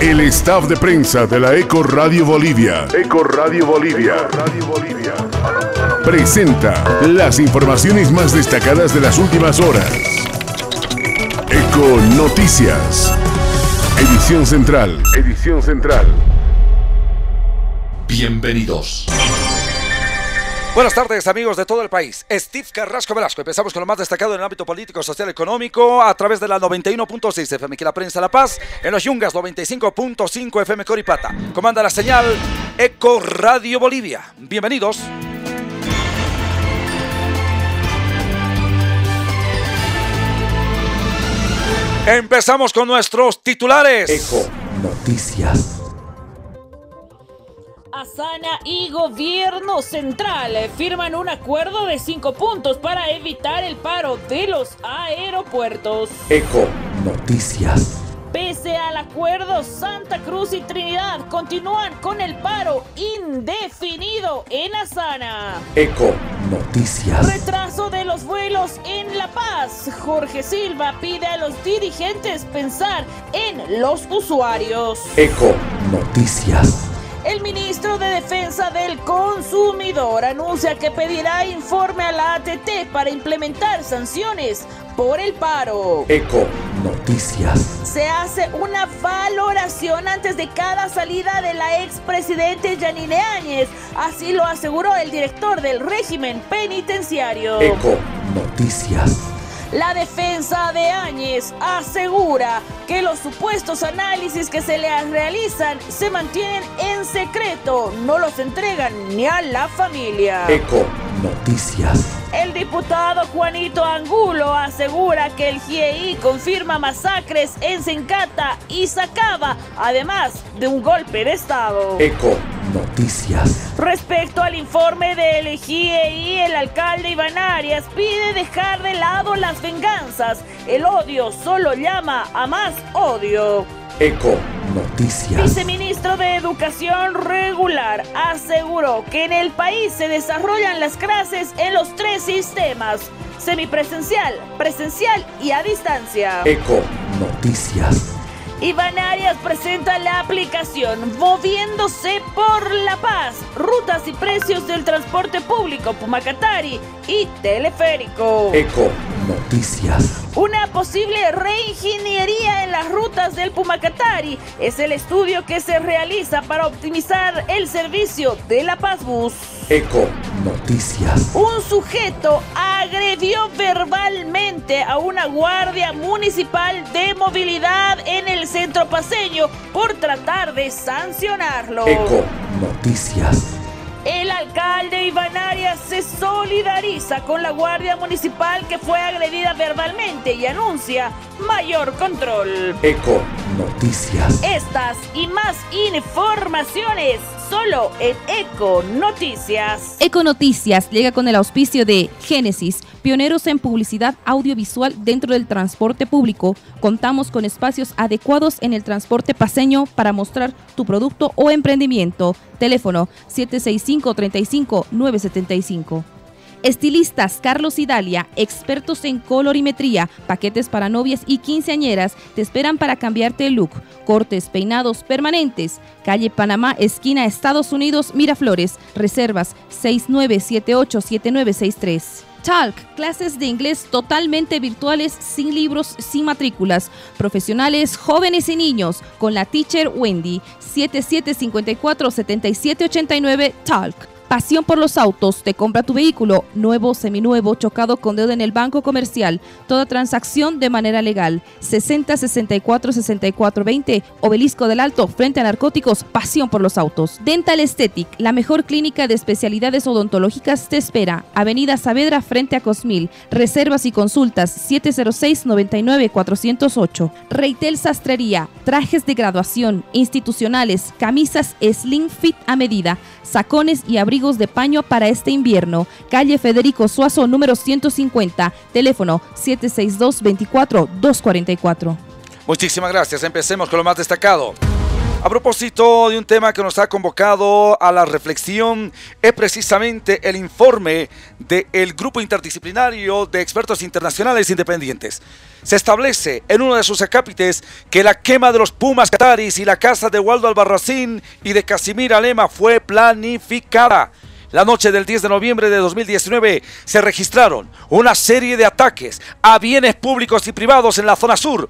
El staff de prensa de la Eco Radio Bolivia. Eco Radio Bolivia. Radio Bolivia. Presenta las informaciones más destacadas de las últimas horas. Eco Noticias. Edición central. Edición central. Bienvenidos. Buenas tardes amigos de todo el país. Steve Carrasco Velasco. Empezamos con lo más destacado en el ámbito político, social, económico a través de la 91.6 FM que la prensa La Paz, en los Yungas 95.5 FM Coripata. Comanda la señal Eco Radio Bolivia. Bienvenidos. Empezamos con nuestros titulares. Eco Noticias. Asana y Gobierno Central firman un acuerdo de cinco puntos para evitar el paro de los aeropuertos. Eco Noticias. Pese al acuerdo, Santa Cruz y Trinidad continúan con el paro indefinido en Asana. Eco Noticias. Retraso de los vuelos en La Paz. Jorge Silva pide a los dirigentes pensar en los usuarios. Eco Noticias. El ministro de Defensa del Consumidor anuncia que pedirá informe a la ATT para implementar sanciones por el paro. Eco Noticias. Se hace una valoración antes de cada salida de la expresidente Yanine Áñez. Así lo aseguró el director del régimen penitenciario. Eco Noticias. La defensa de Áñez asegura que los supuestos análisis que se le realizan se mantienen en secreto, no los entregan ni a la familia. Eco Noticias. El diputado Juanito Angulo asegura que el GIEI confirma masacres en Sencata y Sacaba, además de un golpe de Estado. Eco Noticias. Respecto al informe del GIEI, el alcalde Iván Arias pide dejar de lado las venganzas. El odio solo llama a más odio. Eco Noticias. Viceministro de Educación Regular aseguró que en el país se desarrollan las clases en los tres sistemas, semipresencial, presencial y a distancia. Eco Noticias. Iván Arias presenta la aplicación Moviéndose por la Paz, rutas y precios del transporte público Pumacatari y teleférico. Eco Noticias. Una posible reingeniería en las rutas del Pumacatari es el estudio que se realiza para optimizar el servicio de la Paz Bus. Eco Noticias. Un sujeto agredió verbalmente a una guardia municipal de movilidad en el centro paseño por tratar de sancionarlo. Eco Noticias. El alcalde Iván Arias se solidariza con la guardia municipal que fue agredida verbalmente y anuncia mayor control. Eco Noticias. Estas y más informaciones solo en Eco Noticias. Eco Noticias llega con el auspicio de Génesis, pioneros en publicidad audiovisual dentro del transporte público. Contamos con espacios adecuados en el transporte paseño para mostrar tu producto o emprendimiento. Teléfono 765-35-975. Estilistas Carlos y Dalia, expertos en colorimetría, paquetes para novias y quinceañeras, te esperan para cambiarte el look. Cortes, peinados permanentes. Calle Panamá, esquina Estados Unidos, Miraflores. Reservas 69787963. Talk, clases de inglés totalmente virtuales, sin libros, sin matrículas. Profesionales, jóvenes y niños, con la teacher Wendy. 7754-7789 Talk. Pasión por los autos. Te compra tu vehículo nuevo, seminuevo, chocado con deuda en el banco comercial. Toda transacción de manera legal. 60 64 64 20. Obelisco del Alto, frente a narcóticos. Pasión por los autos. Dental Aesthetic, la mejor clínica de especialidades odontológicas, te espera. Avenida Saavedra, frente a Cosmil. Reservas y consultas 706 99 408. Reitel Sastrería. Trajes de graduación, institucionales, camisas Slim Fit a medida, sacones y abrigos de paño para este invierno. Calle Federico Suazo, número 150. Teléfono 762-24-244. Muchísimas gracias. Empecemos con lo más destacado. A propósito de un tema que nos ha convocado a la reflexión, es precisamente el informe del Grupo Interdisciplinario de Expertos Internacionales Independientes. Se establece en uno de sus acápites que la quema de los Pumas Cataris y la casa de Waldo Albarracín y de Casimir Alema fue planificada. La noche del 10 de noviembre de 2019 se registraron una serie de ataques a bienes públicos y privados en la zona sur,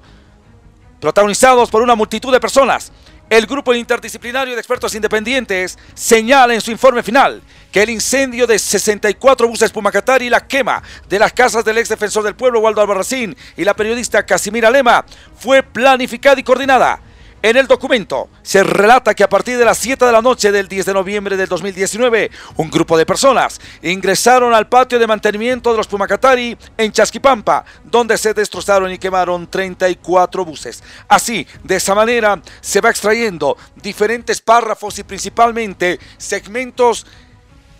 protagonizados por una multitud de personas el Grupo Interdisciplinario de Expertos Independientes señala en su informe final que el incendio de 64 buses Pumacatari y la quema de las casas del ex defensor del pueblo Waldo Albarracín y la periodista Casimira Lema fue planificada y coordinada en el documento se relata que a partir de las 7 de la noche del 10 de noviembre del 2019, un grupo de personas ingresaron al patio de mantenimiento de los Pumacatari en Chasquipampa, donde se destrozaron y quemaron 34 buses. Así, de esa manera, se va extrayendo diferentes párrafos y principalmente segmentos,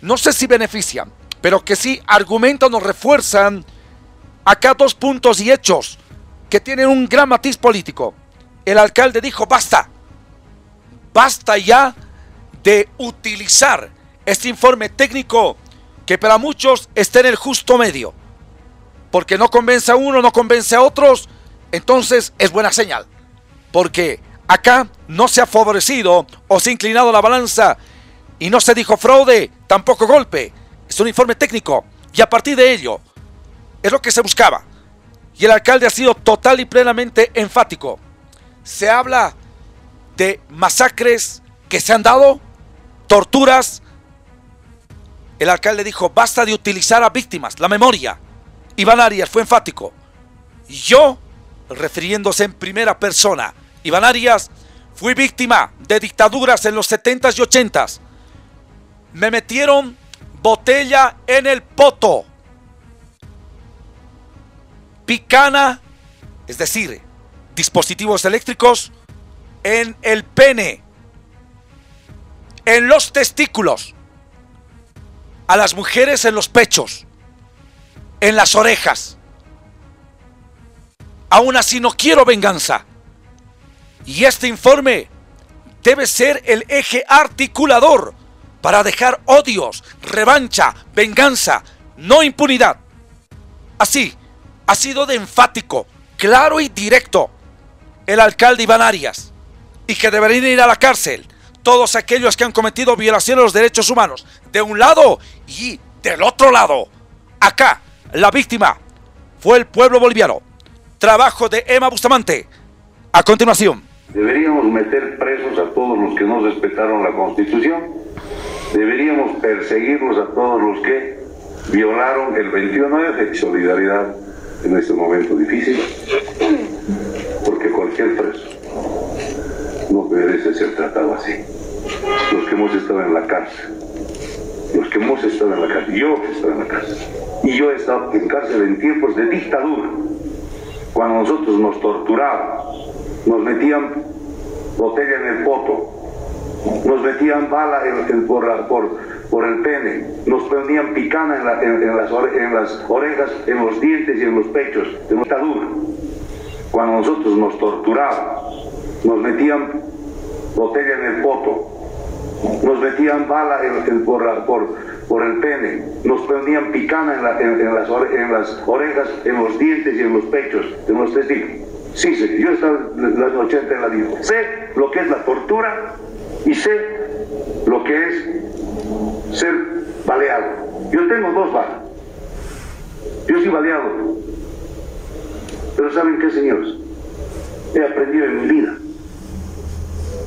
no sé si benefician, pero que sí argumentan o refuerzan acá dos puntos y hechos que tienen un gran matiz político el alcalde dijo, basta, basta ya de utilizar este informe técnico que para muchos está en el justo medio. Porque no convence a uno, no convence a otros, entonces es buena señal. Porque acá no se ha favorecido o se ha inclinado la balanza y no se dijo fraude, tampoco golpe. Es un informe técnico y a partir de ello es lo que se buscaba. Y el alcalde ha sido total y plenamente enfático se habla de masacres que se han dado, torturas. El alcalde dijo, basta de utilizar a víctimas, la memoria. Iván Arias fue enfático. Yo, refiriéndose en primera persona, Iván Arias, fui víctima de dictaduras en los 70s y 80s. Me metieron botella en el poto. Picana, es decir, dispositivos eléctricos en el pene, en los testículos, a las mujeres en los pechos, en las orejas. Aún así no quiero venganza. Y este informe debe ser el eje articulador para dejar odios, revancha, venganza, no impunidad. Así, ha sido de enfático, claro y directo el alcalde Iván Arias y que deberían ir a la cárcel todos aquellos que han cometido violaciones de los derechos humanos, de un lado y del otro lado. Acá, la víctima fue el pueblo boliviano. Trabajo de Emma Bustamante. A continuación. Deberíamos meter presos a todos los que no respetaron la Constitución. Deberíamos perseguirlos a todos los que violaron el 21 de solidaridad en este momento difícil porque cualquier preso no merece ser tratado así. Los que hemos estado en la cárcel, los que hemos estado en la cárcel, yo he estado en la cárcel, y yo he estado en cárcel en tiempos de dictadura, cuando nosotros nos torturaban, nos metían botella en el poto, nos metían bala en, por, por, el pene, nos ponían picana en, las, en las orejas, en los dientes y en los pechos, de dictadura cuando nosotros nos torturaban, nos metían botella en el poto, nos metían bala en, por, por, el pene, nos ponían picana en, las, en, las, orejas, en los dientes y en los pechos de los testigos. Sí, sí, yo estaba en las 80 en la vida. Sé lo que es la tortura y sé lo que es ser baleado. Yo tengo dos balas. Yo soy baleado pero ¿saben qué, señores? He aprendido en mi vida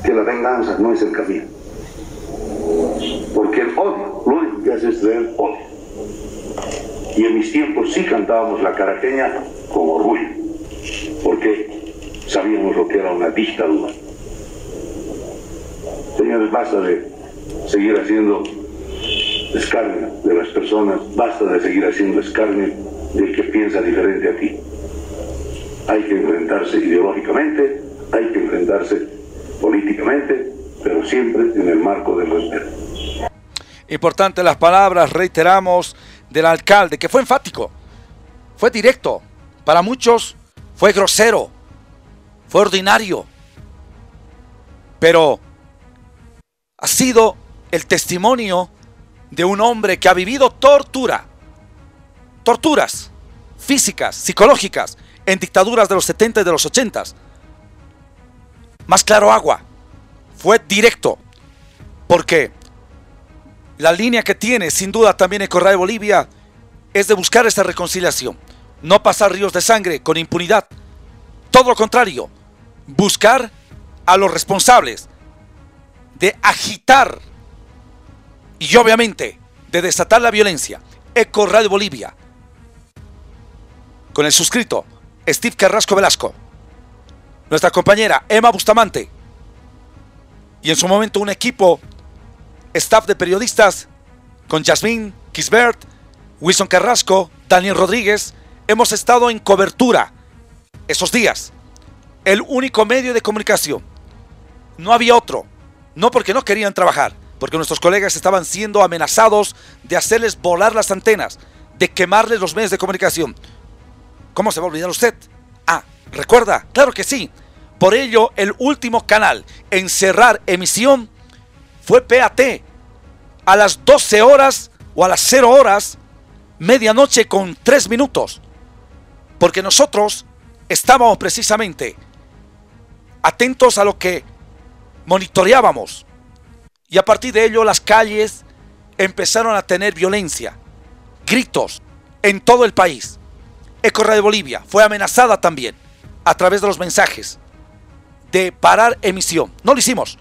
que la venganza no es el camino. Porque el odio, lo único que hace es traer odio. Y en mis tiempos sí cantábamos la caraqueña con orgullo, porque sabíamos lo que era una dictadura. Señores, basta de seguir haciendo escarnio de las personas, basta de seguir haciendo escarnio del que piensa diferente a ti hay que enfrentarse ideológicamente, hay que enfrentarse políticamente, pero siempre en el marco del respeto. Importante las palabras, reiteramos, del alcalde, que fue enfático, fue directo, para muchos fue grosero, fue ordinario. Pero ha sido el testimonio de un hombre que ha vivido tortura, torturas físicas, psicológicas, en dictaduras de los 70 y de los 80. Más claro agua, fue directo, porque la línea que tiene sin duda también el Correa de Bolivia es de buscar esta reconciliación, no pasar ríos de sangre con impunidad, todo lo contrario, buscar a los responsables de agitar y obviamente de desatar la violencia. Eco Radio Bolivia. Con el suscrito Steve Carrasco Velasco. Nuestra compañera Emma Bustamante. Y en su momento un equipo, staff de periodistas, con Jasmine Kisbert, Wilson Carrasco, Daniel Rodríguez, hemos estado en cobertura esos días. El único medio de comunicación. No había otro. No porque no querían trabajar, porque nuestros colegas estaban siendo amenazados de hacerles volar las antenas, de quemarles los medios de comunicación. ¿Cómo se va a olvidar usted? Ah, recuerda, claro que sí. Por ello, el último canal en cerrar emisión fue PAT a las 12 horas o a las 0 horas, medianoche con 3 minutos. Porque nosotros estábamos precisamente atentos a lo que monitoreábamos y a partir de ello las calles empezaron a tener violencia, gritos en todo el país. Ecorra de Bolivia fue amenazada también a través de los mensajes de parar emisión. No lo hicimos.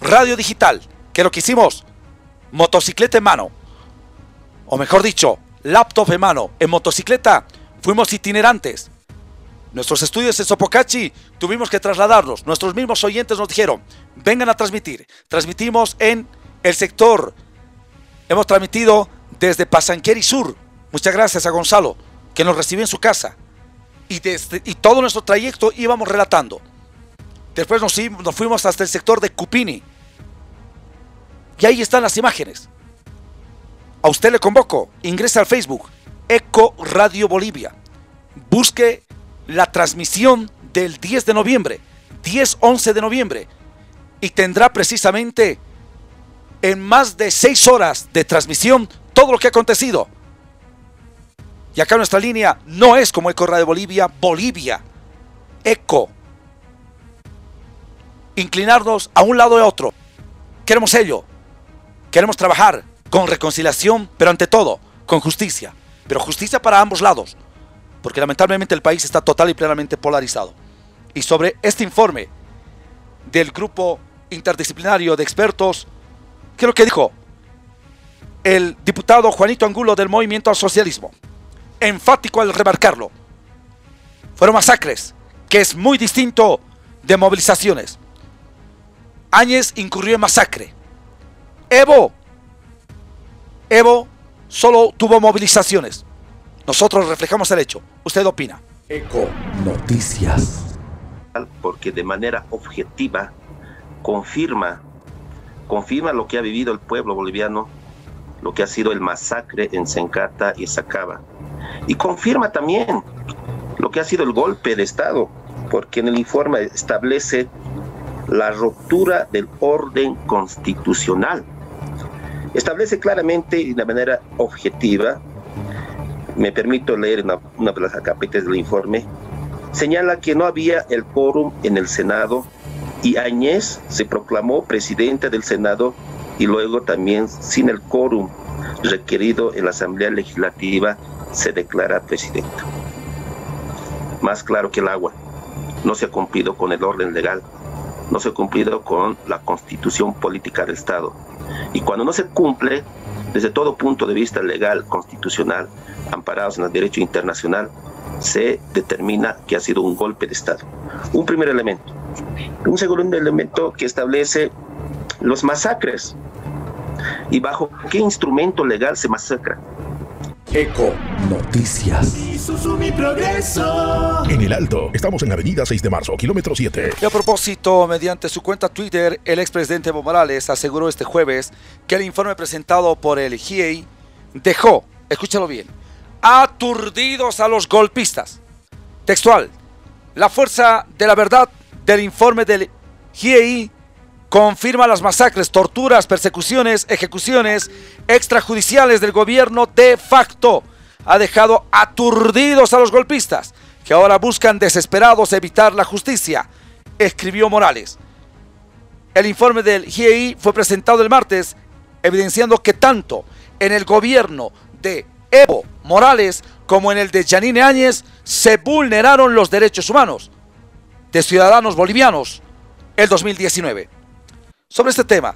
Radio digital, que lo que hicimos, motocicleta en mano, o mejor dicho, laptop en mano, en motocicleta, fuimos itinerantes. Nuestros estudios en Sopocachi tuvimos que trasladarnos. Nuestros mismos oyentes nos dijeron, vengan a transmitir. Transmitimos en el sector. Hemos transmitido desde Pasanqueri Sur. Muchas gracias a Gonzalo, que nos recibió en su casa. Y, todo nuestro trayecto íbamos relatando. Después nos, nos fuimos hasta el sector de Cupini. Y ahí están las imágenes. A usted le convoco, ingrese al Facebook, Eco Radio Bolivia. Busque la transmisión del 10 de noviembre, 10-11 de noviembre, y tendrá precisamente en más de 6 horas de transmisión todo lo que ha acontecido. Y acá nuestra línea no es como Eco de Bolivia, Bolivia, Eco. Inclinarnos a un lado y a otro. Queremos ello. Queremos trabajar con reconciliación, pero ante todo, con justicia. Pero justicia para ambos lados porque lamentablemente el país está total y plenamente polarizado. Y sobre este informe del grupo interdisciplinario de expertos, ¿qué es lo que dijo el diputado Juanito Angulo del Movimiento al Socialismo? Enfático al remarcarlo. Fueron masacres, que es muy distinto de movilizaciones. Áñez incurrió en masacre. Evo, Evo solo tuvo movilizaciones. Nosotros reflejamos el hecho. ¿Usted opina? Eco Noticias. Porque de manera objetiva confirma, confirma lo que ha vivido el pueblo boliviano, lo que ha sido el masacre en Sencata y Sacaba. Y confirma también lo que ha sido el golpe de Estado, porque en el informe establece la ruptura del orden constitucional. Establece claramente y de manera objetiva me permito leer una, de las capítulos del informe, señala que no había el quórum en el Senado y Añez se proclamó presidente del Senado y luego también sin el quórum requerido en la Asamblea Legislativa se declara presidente. Más claro que el agua, no se ha cumplido con el orden legal, no se ha cumplido con la constitución política del Estado. Y cuando no se cumple, desde todo punto de vista legal, constitucional, amparados en el derecho internacional, se determina que ha sido un golpe de Estado. Un primer elemento. Un segundo elemento que establece los masacres y bajo qué instrumento legal se masacra. Eco Noticias. En el Alto, estamos en Avenida 6 de Marzo, kilómetro 7. Y a propósito, mediante su cuenta Twitter, el expresidente Evo Morales aseguró este jueves que el informe presentado por el GIEI dejó, escúchalo bien, aturdidos a los golpistas. Textual, la fuerza de la verdad del informe del GIEI confirma las masacres, torturas, persecuciones, ejecuciones extrajudiciales del gobierno de facto. Ha dejado aturdidos a los golpistas, que ahora buscan desesperados evitar la justicia, escribió Morales. El informe del GIEI fue presentado el martes, evidenciando que tanto en el gobierno de Evo Morales como en el de Janine Áñez se vulneraron los derechos humanos de ciudadanos bolivianos el 2019. Sobre este tema,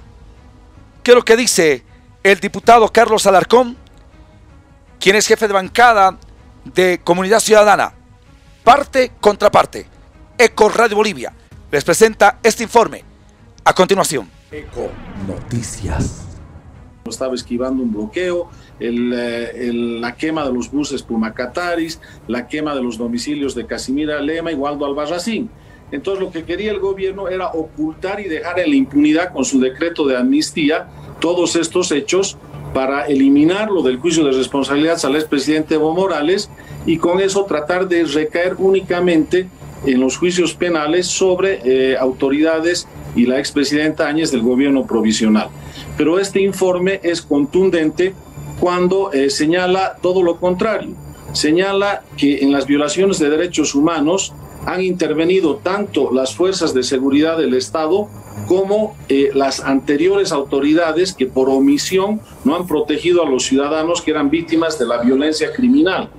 ¿qué es lo que dice el diputado Carlos Alarcón, quien es jefe de bancada de Comunidad Ciudadana? Parte contra parte. Eco Radio Bolivia les presenta este informe. A continuación. Eco Noticias. Estaba esquivando un bloqueo, eh, la quema de los buses Pumacataris, la quema de los domicilios de Casimira Lema y Waldo Albarracín. Entonces lo que quería el gobierno era ocultar y dejar en la impunidad con su decreto de amnistía todos estos hechos para eliminarlo del juicio de responsabilidad al expresidente Evo Morales y con eso tratar de recaer únicamente en los juicios penales sobre eh, autoridades y la expresidenta Áñez del gobierno provisional. Pero este informe es contundente cuando eh, señala todo lo contrario. Señala que en las violaciones de derechos humanos han intervenido tanto las fuerzas de seguridad del Estado como eh, las anteriores autoridades que por omisión no han protegido a los ciudadanos que eran víctimas de la violencia criminal.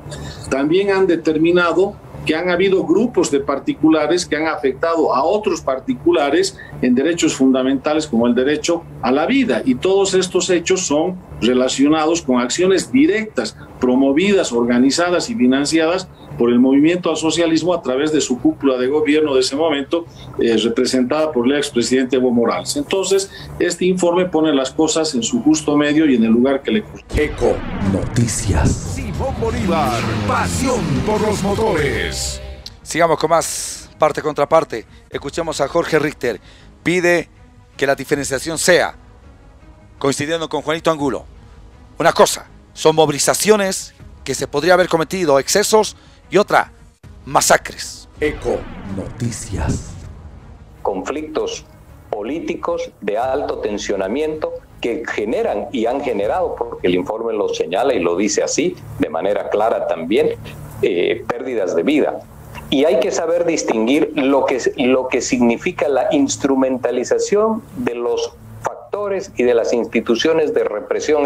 También han determinado que han habido grupos de particulares que han afectado a otros particulares en derechos fundamentales como el derecho a la vida. Y todos estos hechos son relacionados con acciones directas, promovidas, organizadas y financiadas por el movimiento al socialismo a través de su cúpula de gobierno de ese momento, eh, representada por el expresidente Evo Morales. Entonces, este informe pone las cosas en su justo medio y en el lugar que le corresponde. Eco Noticias. Simón Bolívar, pasión por los motores. Sigamos con más parte contra parte. Escuchemos a Jorge Richter. Pide que la diferenciación sea, coincidiendo con Juanito Angulo, una cosa, son movilizaciones que se podría haber cometido excesos y otra, masacres. Eco Noticias. Conflictos políticos de alto tensionamiento que generan y han generado, porque el informe lo señala y lo dice así, de manera clara también, eh, pérdidas de vida. Y hay que saber distinguir lo que, lo que significa la instrumentalización de los factores y de las instituciones de represión,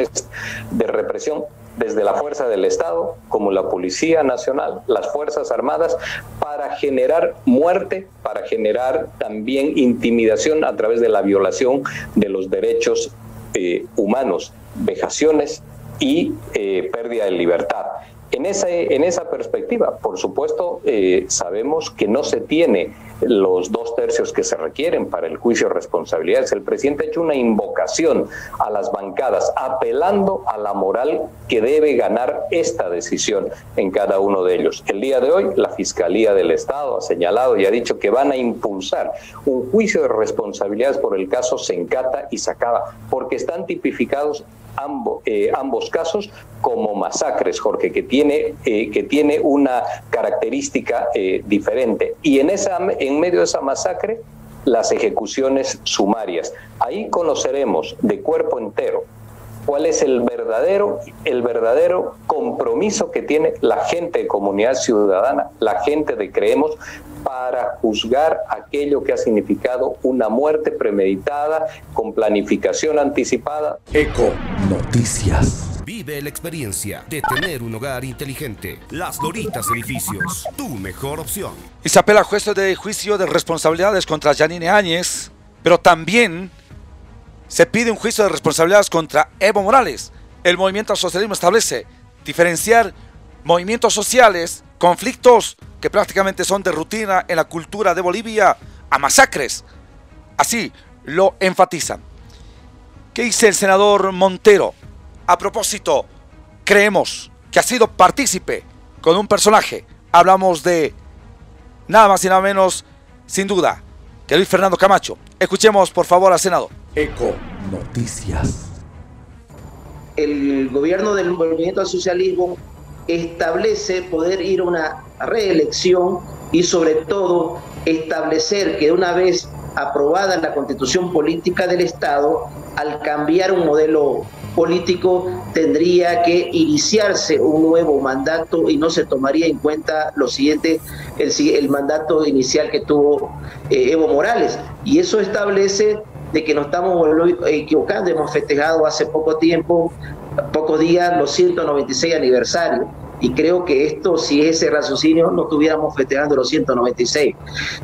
de represión desde la fuerza del Estado como la Policía Nacional, las Fuerzas Armadas, para generar muerte, para generar también intimidación a través de la violación de los derechos eh, humanos, vejaciones y eh, pérdida de libertad. En esa, en esa perspectiva, por supuesto, eh, sabemos que no se tiene los dos tercios que se requieren para el juicio de responsabilidades. El presidente ha hecho una invocación a las bancadas, apelando a la moral que debe ganar esta decisión en cada uno de ellos. El día de hoy, la Fiscalía del Estado ha señalado y ha dicho que van a impulsar un juicio de responsabilidades por el caso Sencata y Sacaba, porque están tipificados ambos, eh, ambos casos como masacres, Jorge, que tiene, eh, que tiene una característica eh, diferente. Y en, esa, medio de esa masacre, las ejecuciones sumarias. Ahí conoceremos de cuerpo entero cuál es el verdadero, el verdadero compromiso que tiene la gente de comunidad ciudadana, la gente de Creemos, para juzgar aquello que ha significado una muerte premeditada con planificación anticipada. Eco Noticias. Vive la experiencia de tener un hogar inteligente. Las Doritas Edificios, tu mejor opción. Y se apela a juicio de juicio de responsabilidades contra Janine Áñez, pero también se pide un juicio de responsabilidades contra Evo Morales. El movimiento socialismo establece diferenciar movimientos sociales, conflictos que prácticamente son de rutina en la cultura de Bolivia, a masacres. Así lo enfatizan. ¿Qué dice el senador Montero? A propósito, creemos que ha sido partícipe con un personaje. Hablamos de nada más y nada menos, sin duda, que Luis Fernando Camacho. Escuchemos por favor al Senado. Eco Noticias. El gobierno del movimiento al socialismo establece poder ir a una reelección y sobre todo establecer que una vez aprobada la constitución política del Estado, al cambiar un modelo político tendría que iniciarse un nuevo mandato y no se tomaría en cuenta lo siguiente, el, el mandato inicial que tuvo eh, Evo Morales. Y eso establece de que nos estamos equivocando, hemos festejado hace poco tiempo, pocos días, los 196 aniversarios y creo que esto, si ese raciocinio, no estuviéramos festejando los 196.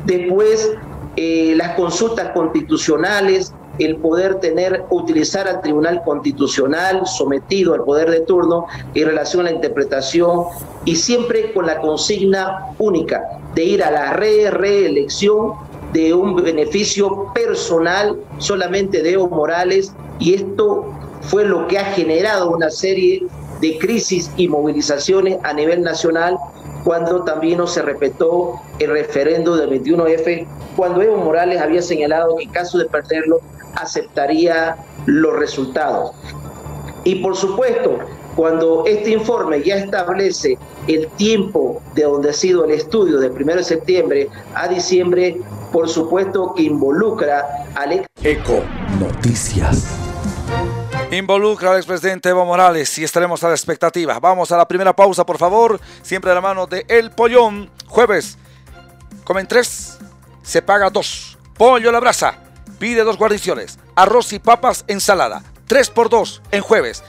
Después, eh, las consultas constitucionales, el poder tener, utilizar al Tribunal Constitucional sometido al poder de turno en relación a la interpretación y siempre con la consigna única de ir a la re reelección de un beneficio personal solamente de Evo Morales. Y esto fue lo que ha generado una serie de crisis y movilizaciones a nivel nacional cuando también no se respetó el referendo del 21F, cuando Evo Morales había señalado que en caso de perderlo aceptaría los resultados. Y por supuesto, cuando este informe ya establece el tiempo de donde ha sido el estudio del 1 de septiembre a diciembre, por supuesto que involucra al Eco Noticias. Involucra al expresidente Evo Morales y estaremos a la expectativa. Vamos a la primera pausa, por favor. Siempre de la mano de El Pollón. Jueves, comen tres, se paga dos. Pollo la brasa, pide dos guarniciones. Arroz y papas, ensalada. Tres por dos en jueves.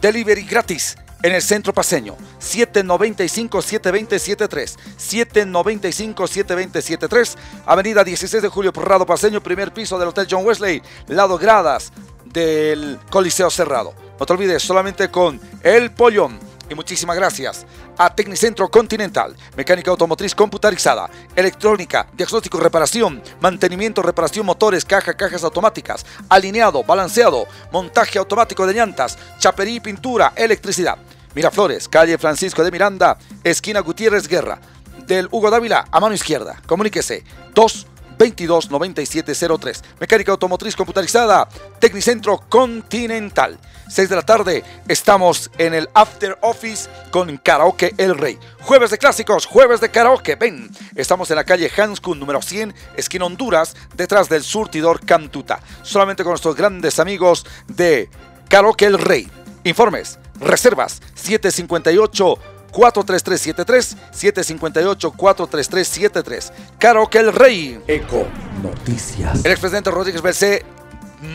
Delivery gratis en el centro paseño. 795-720-73. 795-720-73. Avenida 16 de Julio Porrado Paseño, primer piso del Hotel John Wesley. Lado Gradas del Coliseo Cerrado. No te olvides, solamente con El Pollón. Y muchísimas gracias a Tecnicentro Continental, mecánica automotriz computarizada, electrónica, diagnóstico, reparación, mantenimiento, reparación motores, caja, cajas automáticas, alineado, balanceado, montaje automático de llantas, chaperí, pintura, electricidad. Miraflores, calle Francisco de Miranda, esquina Gutiérrez Guerra. Del Hugo Dávila a mano izquierda. Comuníquese 2 22 9703. Mecánica automotriz computarizada, Tecnicentro Continental. 6 de la tarde, estamos en el After Office con Karaoke El Rey. Jueves de clásicos, jueves de karaoke. Ven, estamos en la calle Hanskun número 100, esquina Honduras, detrás del surtidor Cantuta. Solamente con nuestros grandes amigos de Karaoke El Rey. Informes, reservas 758 43373 758 43373. Karaoke El Rey. Eco Noticias. El expresidente Rodríguez Belcé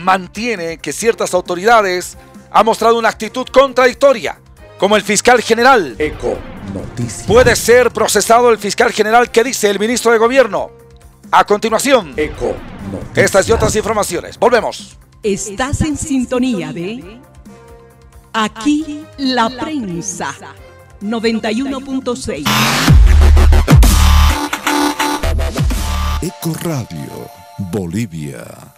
mantiene que ciertas autoridades han mostrado una actitud contradictoria, como el fiscal general. Eco Noticias. Puede ser procesado el fiscal general que dice el ministro de Gobierno. A continuación, Eco Noticias. estas y otras informaciones. Volvemos. Estás en sintonía de Aquí la prensa 91.6. Eco Radio, Bolivia.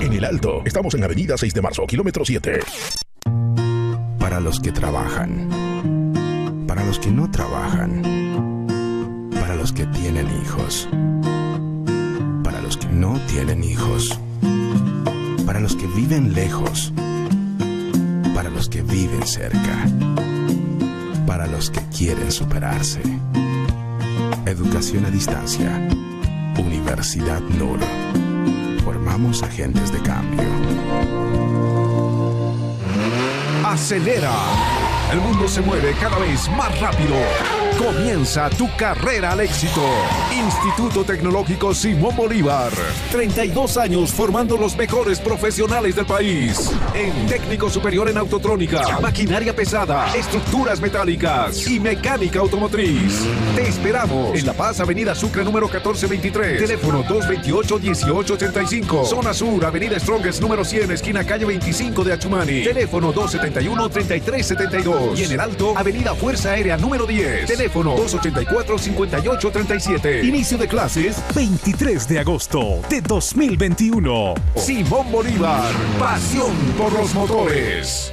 En el Alto, estamos en Avenida 6 de Marzo, kilómetro 7. Para los que trabajan. Para los que no trabajan. Para los que tienen hijos. Para los que no tienen hijos. Para los que viven lejos. Para los que viven cerca. Para los que quieren superarse. Educación a distancia. Universidad NUR. Formamos agentes de cambio. Acelera. El mundo se mueve cada vez más rápido. Comienza tu carrera al éxito. Instituto Tecnológico Simón Bolívar. 32 años formando los mejores profesionales del país. En técnico superior en autotrónica, maquinaria pesada, estructuras metálicas y mecánica automotriz. Te esperamos en La Paz, Avenida Sucre número 1423. Teléfono 228-1885. Zona Sur, Avenida Strongest número 100, esquina calle 25 de Achumani. Teléfono 271-3372. Y en el Alto, Avenida Fuerza Aérea número 10. Teléfono Teléfono 284-5837. Inicio de clases 23 de agosto de 2021. Simón Bolívar. Pasión por los motores.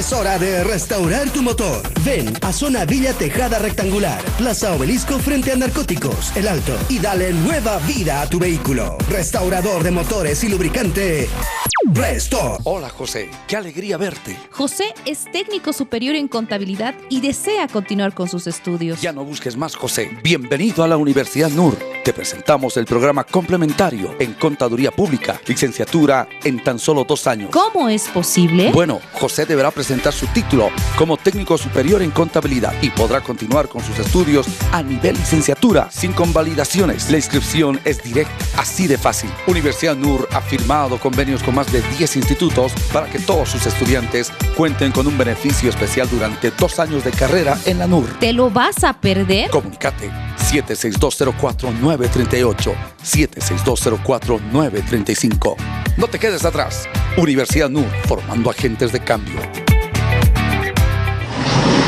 Es hora de restaurar tu motor. Ven a Zona Villa Tejada Rectangular, Plaza Obelisco frente a Narcóticos, El Alto, y dale nueva vida a tu vehículo. Restaurador de motores y lubricante. Hola José, qué alegría verte. José es técnico superior en contabilidad y desea continuar con sus estudios. Ya no busques más José. Bienvenido a la Universidad NUR. Te presentamos el programa complementario en Contaduría Pública, licenciatura en tan solo dos años. ¿Cómo es posible? Bueno, José deberá presentar su título como técnico superior en contabilidad y podrá continuar con sus estudios a nivel licenciatura sin convalidaciones. La inscripción es directa, así de fácil. Universidad NUR ha firmado convenios con más de 10 institutos para que todos sus estudiantes cuenten con un beneficio especial durante dos años de carrera en la NUR. ¿Te lo vas a perder? Comunicate 76204-938, 76204-935. No te quedes atrás. Universidad NUR, formando agentes de cambio.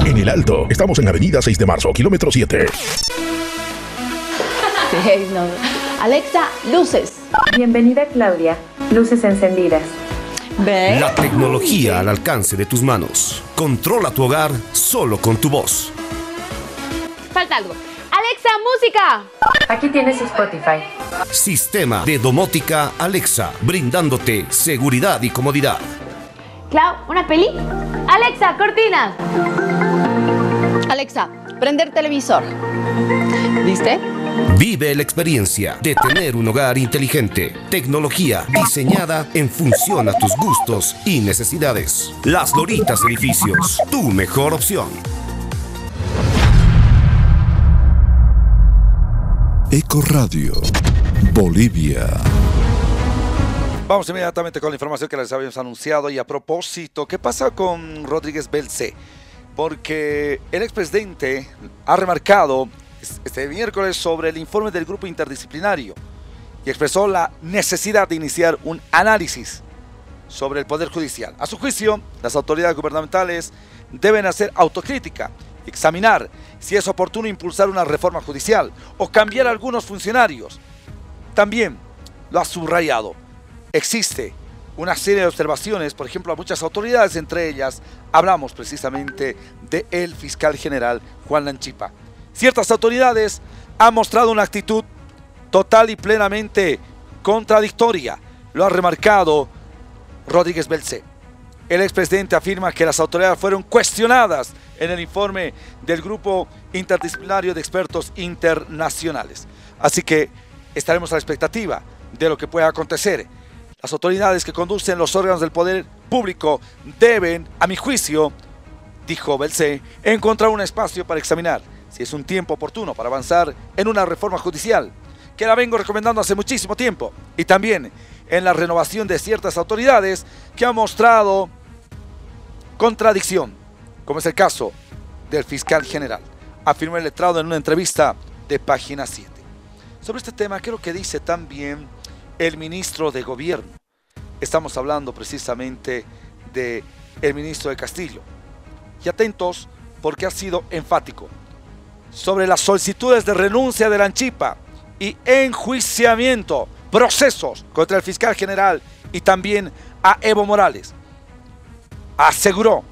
En el Alto, estamos en Avenida 6 de Marzo, kilómetro 7. Alexa, luces. Bienvenida Claudia. Luces encendidas. ¿Ve? La tecnología al alcance de tus manos. Controla tu hogar solo con tu voz. Falta algo. Alexa, música. Aquí tienes Spotify. Sistema de domótica Alexa, brindándote seguridad y comodidad. Clau, ¿una peli? Alexa, cortina. Alexa, prender televisor. ¿Viste? Vive la experiencia de tener un hogar inteligente. Tecnología diseñada en función a tus gustos y necesidades. Las Doritas Edificios, tu mejor opción. Eco Radio, Bolivia. Vamos inmediatamente con la información que les habíamos anunciado y a propósito, ¿qué pasa con Rodríguez Belce? Porque el expresidente ha remarcado este miércoles sobre el informe del grupo interdisciplinario y expresó la necesidad de iniciar un análisis sobre el Poder Judicial. A su juicio, las autoridades gubernamentales deben hacer autocrítica, examinar si es oportuno impulsar una reforma judicial o cambiar algunos funcionarios. También lo ha subrayado. Existe una serie de observaciones, por ejemplo, a muchas autoridades, entre ellas hablamos precisamente del el fiscal general Juan Lanchipa. Ciertas autoridades han mostrado una actitud total y plenamente contradictoria. Lo ha remarcado Rodríguez Belcé. El expresidente afirma que las autoridades fueron cuestionadas en el informe del Grupo Interdisciplinario de Expertos Internacionales. Así que estaremos a la expectativa de lo que pueda acontecer. Las autoridades que conducen los órganos del poder público deben, a mi juicio, dijo Belcé, encontrar un espacio para examinar si es un tiempo oportuno para avanzar en una reforma judicial, que la vengo recomendando hace muchísimo tiempo, y también en la renovación de ciertas autoridades que han mostrado contradicción, como es el caso del fiscal general, afirmó el letrado en una entrevista de página 7. Sobre este tema, ¿qué es lo que dice también el ministro de Gobierno? Estamos hablando precisamente de el ministro de Castillo. Y atentos porque ha sido enfático sobre las solicitudes de renuncia de la Anchipa y enjuiciamiento, procesos contra el fiscal general y también a Evo Morales. Aseguró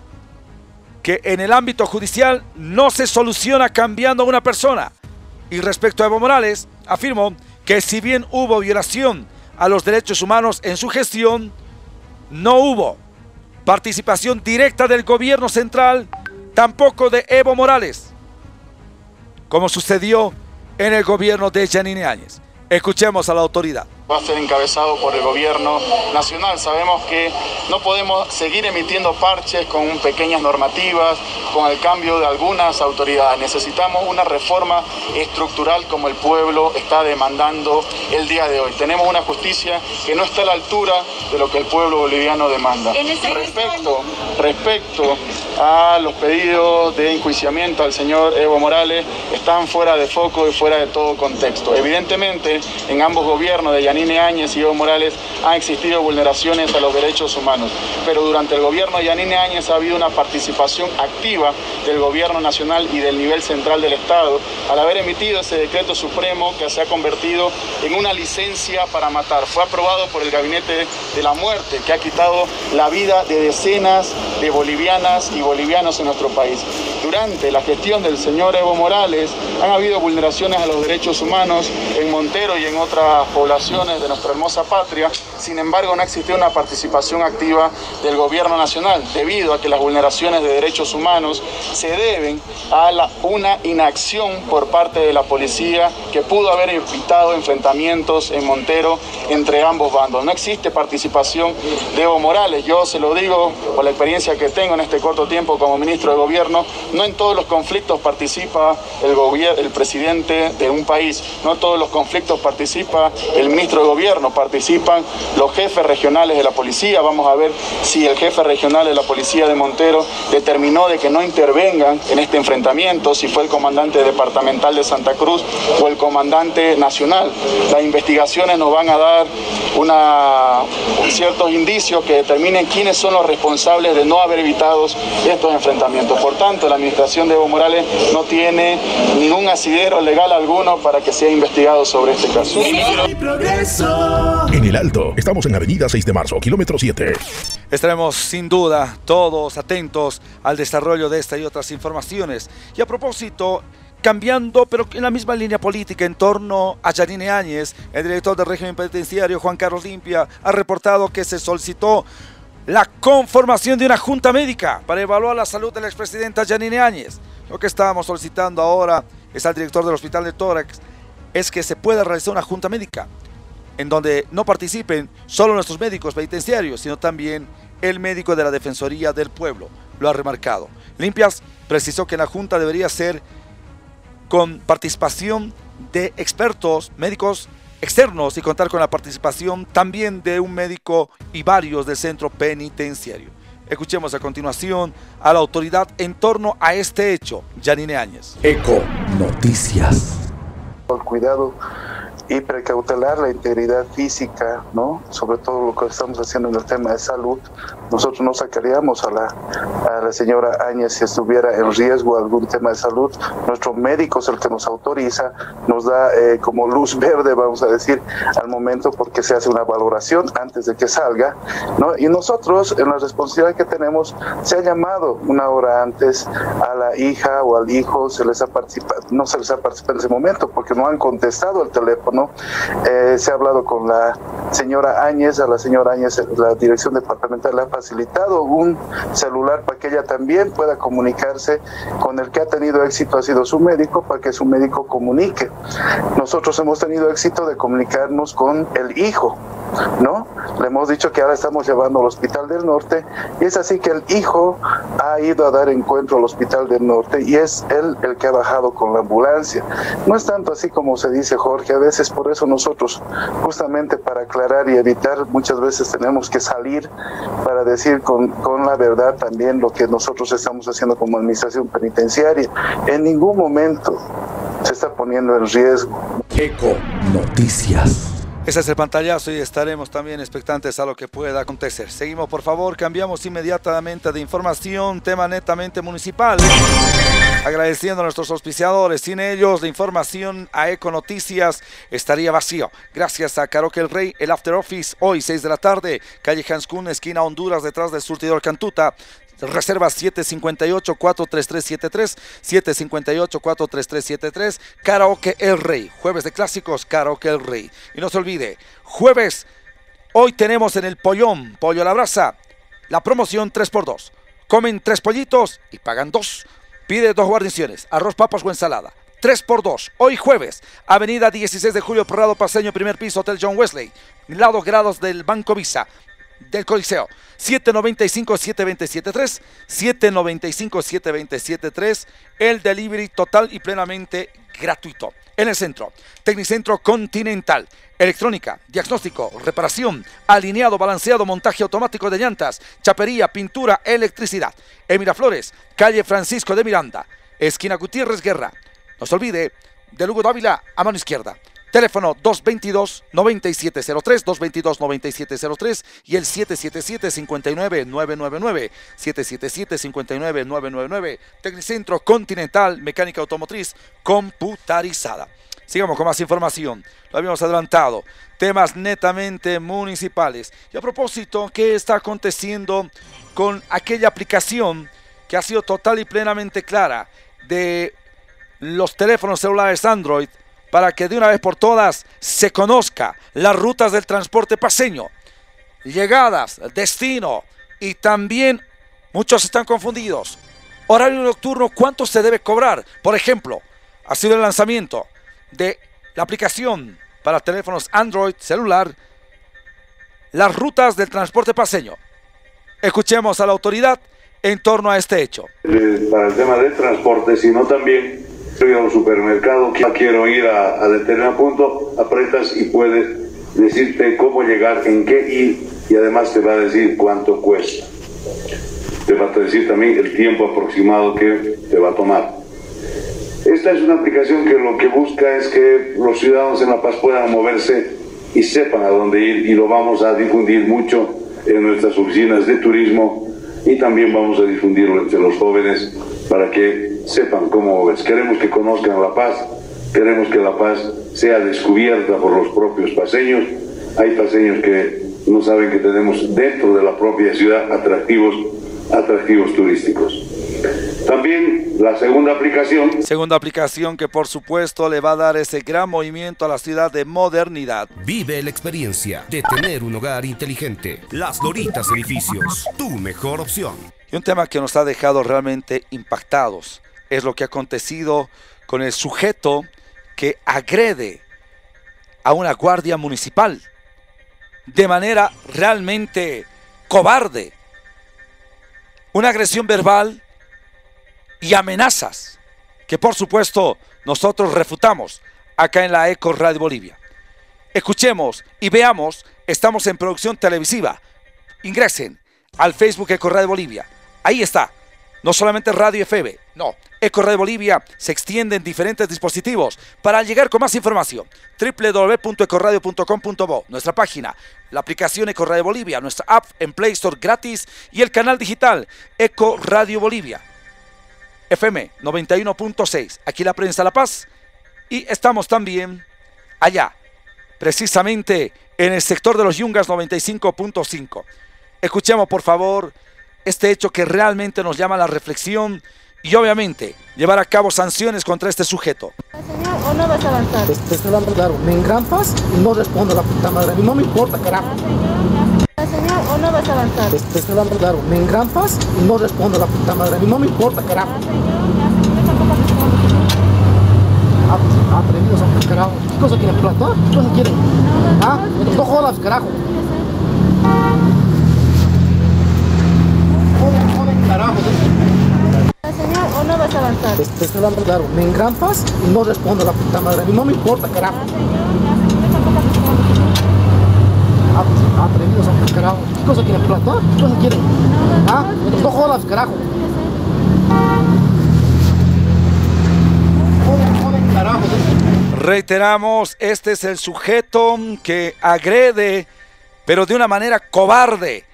que en el ámbito judicial no se soluciona cambiando a una persona. Y respecto a Evo Morales, afirmó que si bien hubo violación a los derechos humanos en su gestión, no hubo participación directa del gobierno central, tampoco de Evo Morales, como sucedió en el gobierno de Janine Áñez. Escuchemos a la autoridad va a ser encabezado por el gobierno nacional. Sabemos que no podemos seguir emitiendo parches con pequeñas normativas, con el cambio de algunas autoridades. Necesitamos una reforma estructural como el pueblo está demandando el día de hoy. Tenemos una justicia que no está a la altura de lo que el pueblo boliviano demanda. Respecto, respecto a los pedidos de enjuiciamiento al señor Evo Morales, están fuera de foco y fuera de todo contexto. Evidentemente, en ambos gobiernos de Yanir Yanine Áñez y Evo Morales han existido vulneraciones a los derechos humanos, pero durante el gobierno de Yanine Áñez ha habido una participación activa del gobierno nacional y del nivel central del Estado al haber emitido ese decreto supremo que se ha convertido en una licencia para matar. Fue aprobado por el Gabinete de la Muerte que ha quitado la vida de decenas de bolivianas y bolivianos en nuestro país. Durante la gestión del señor Evo Morales han habido vulneraciones a los derechos humanos en Montero y en otras poblaciones de nuestra hermosa patria, sin embargo no existió una participación activa del gobierno nacional, debido a que las vulneraciones de derechos humanos se deben a una inacción por parte de la policía que pudo haber evitado enfrentamientos en Montero entre ambos bandos. No existe participación de Evo Morales, yo se lo digo por la experiencia que tengo en este corto tiempo como ministro de gobierno, no en todos los conflictos participa el, el presidente de un país, no en todos los conflictos participa el ministro gobierno, participan los jefes regionales de la policía. Vamos a ver si el jefe regional de la policía de Montero determinó de que no intervengan en este enfrentamiento, si fue el comandante departamental de Santa Cruz o el comandante nacional. Las investigaciones nos van a dar una, ciertos indicios que determinen quiénes son los responsables de no haber evitado estos enfrentamientos. Por tanto, la administración de Evo Morales no tiene ningún asidero legal alguno para que sea investigado sobre este caso. En el Alto, estamos en Avenida 6 de Marzo, kilómetro 7. Estaremos sin duda todos atentos al desarrollo de esta y otras informaciones. Y a propósito, cambiando, pero en la misma línea política en torno a Janine Áñez, el director del régimen penitenciario Juan Carlos Limpia ha reportado que se solicitó la conformación de una junta médica para evaluar la salud de la expresidenta Janine Áñez. Lo que estábamos solicitando ahora es al director del Hospital de Tórax es que se pueda realizar una junta médica en donde no participen solo nuestros médicos penitenciarios, sino también el médico de la Defensoría del Pueblo. Lo ha remarcado. Limpias precisó que la Junta debería ser con participación de expertos médicos externos y contar con la participación también de un médico y varios del centro penitenciario. Escuchemos a continuación a la autoridad en torno a este hecho, Janine Áñez. Eco Noticias. Por cuidado y precautelar la integridad física, ¿no? Sobre todo lo que estamos haciendo en el tema de salud. Nosotros no sacaríamos a la, la señora Áñez si estuviera en riesgo algún tema de salud. Nuestro médico es el que nos autoriza, nos da eh, como luz verde, vamos a decir, al momento porque se hace una valoración antes de que salga, ¿no? Y nosotros, en la responsabilidad que tenemos, se ha llamado una hora antes a la hija o al hijo, se les ha participado, no se les ha participado en ese momento porque no han contestado el teléfono eh, se ha hablado con la señora Áñez, a la señora Áñez la dirección departamental le ha facilitado un celular para que ella también pueda comunicarse con el que ha tenido éxito, ha sido su médico, para que su médico comunique. Nosotros hemos tenido éxito de comunicarnos con el hijo, ¿no? Le hemos dicho que ahora estamos llevando al Hospital del Norte y es así que el hijo ha ido a dar encuentro al Hospital del Norte y es él el que ha bajado con la ambulancia. No es tanto así como se dice Jorge, a veces por eso nosotros, justamente para aclarar y evitar, muchas veces tenemos que salir para decir con, con la verdad también lo que nosotros estamos haciendo como administración penitenciaria. En ningún momento se está poniendo en riesgo. Eco Noticias. Ese es el pantallazo y estaremos también expectantes a lo que pueda acontecer. Seguimos, por favor, cambiamos inmediatamente de información, tema netamente municipal. Agradeciendo a nuestros auspiciadores. Sin ellos, la información a Eco Noticias estaría vacío. Gracias a Caroque el Rey, el After Office, hoy 6 de la tarde, calle Hans Kuhn, esquina Honduras, detrás del surtidor Cantuta. Reserva 758-43373, 758-43373, Karaoke El Rey. Jueves de clásicos, Karaoke El Rey. Y no se olvide, jueves, hoy tenemos en el Pollón, Pollo a la Brasa, la promoción 3x2. Comen tres pollitos y pagan dos. Pide dos guarniciones, arroz, papas o ensalada. 3 por 2 Hoy jueves, Avenida 16 de Julio, Prado Paseño, primer piso, Hotel John Wesley. Lados grados del Banco Visa, del Coliseo. 795-7273, 795-7273. El delivery total y plenamente gratuito. En el centro, Tecnicentro Continental. Electrónica, diagnóstico, reparación, alineado, balanceado, montaje automático de llantas, chapería, pintura, electricidad. En Miraflores, calle Francisco de Miranda, esquina Gutiérrez Guerra. No se olvide de Lugo Dávila a mano izquierda. Teléfono 222-9703, 222-9703 y el 777-59999, 777-59999, Tecnicentro Continental, Mecánica Automotriz Computarizada. Sigamos con más información. Lo habíamos adelantado. Temas netamente municipales. Y a propósito, ¿qué está aconteciendo con aquella aplicación que ha sido total y plenamente clara de los teléfonos celulares Android para que de una vez por todas se conozca las rutas del transporte paseño, llegadas, destino y también muchos están confundidos. Horario nocturno, ¿cuánto se debe cobrar? Por ejemplo, ha sido el lanzamiento de la aplicación para teléfonos Android celular, las rutas del transporte paseño. Escuchemos a la autoridad en torno a este hecho. Eh, para el tema del transporte, sino también estoy a un supermercado, quiero ir a, a determinado punto, apretas y puedes decirte cómo llegar, en qué ir y además te va a decir cuánto cuesta. Te va a decir también el tiempo aproximado que te va a tomar. Esta es una aplicación que lo que busca es que los ciudadanos en La Paz puedan moverse y sepan a dónde ir y lo vamos a difundir mucho en nuestras oficinas de turismo y también vamos a difundirlo entre los jóvenes para que sepan cómo moverse. Queremos que conozcan La Paz, queremos que La Paz sea descubierta por los propios paseños. Hay paseños que no saben que tenemos dentro de la propia ciudad atractivos, atractivos turísticos. También la segunda aplicación. Segunda aplicación que por supuesto le va a dar ese gran movimiento a la ciudad de modernidad. Vive la experiencia de tener un hogar inteligente. Las Doritas Edificios, tu mejor opción. Y un tema que nos ha dejado realmente impactados es lo que ha acontecido con el sujeto que agrede a una guardia municipal de manera realmente cobarde. Una agresión verbal y amenazas que por supuesto nosotros refutamos acá en la Eco Radio Bolivia. Escuchemos y veamos, estamos en producción televisiva. Ingresen al Facebook Eco Radio Bolivia. Ahí está. No solamente Radio FM, no. Eco Radio Bolivia se extiende en diferentes dispositivos. Para llegar con más información, www.ecoradio.com.bo, nuestra página, la aplicación Eco Radio Bolivia, nuestra app en Play Store gratis y el canal digital Eco Radio Bolivia. FM 91.6, aquí la prensa La Paz. Y estamos también allá, precisamente en el sector de los Yungas 95.5. Escuchemos por favor este hecho que realmente nos llama a la reflexión y obviamente llevar a cabo sanciones contra este sujeto. Señor, ¿o no vas a avanzar? Te, te estoy dando claro, me engrampas y no respondo a la puta madre. A mí no me importa, carajo. Señor, ¿o no vas a avanzar? Te, te estoy dando claro, me engrampas y no respondo a la puta madre. A mí no me importa, carajo. Ah, pues, atrevidos a carajo. ¿Qué cosa quieren, plata? ¿Qué cosa quieren? Ah, no jodas, carajo. Joder, joder, carajo. ¿O no vas a avanzar? Te, te estoy dando claro, me engrampas y no respondo a la puta madre. A mí no me importa, carajo. Ah, pues, atrevidos a carajo. ¿Qué cosa quieren, plata? ¿Qué cosa quieren? Ah, no jodas, carajo. Reiteramos, este es el sujeto que agrede, pero de una manera cobarde,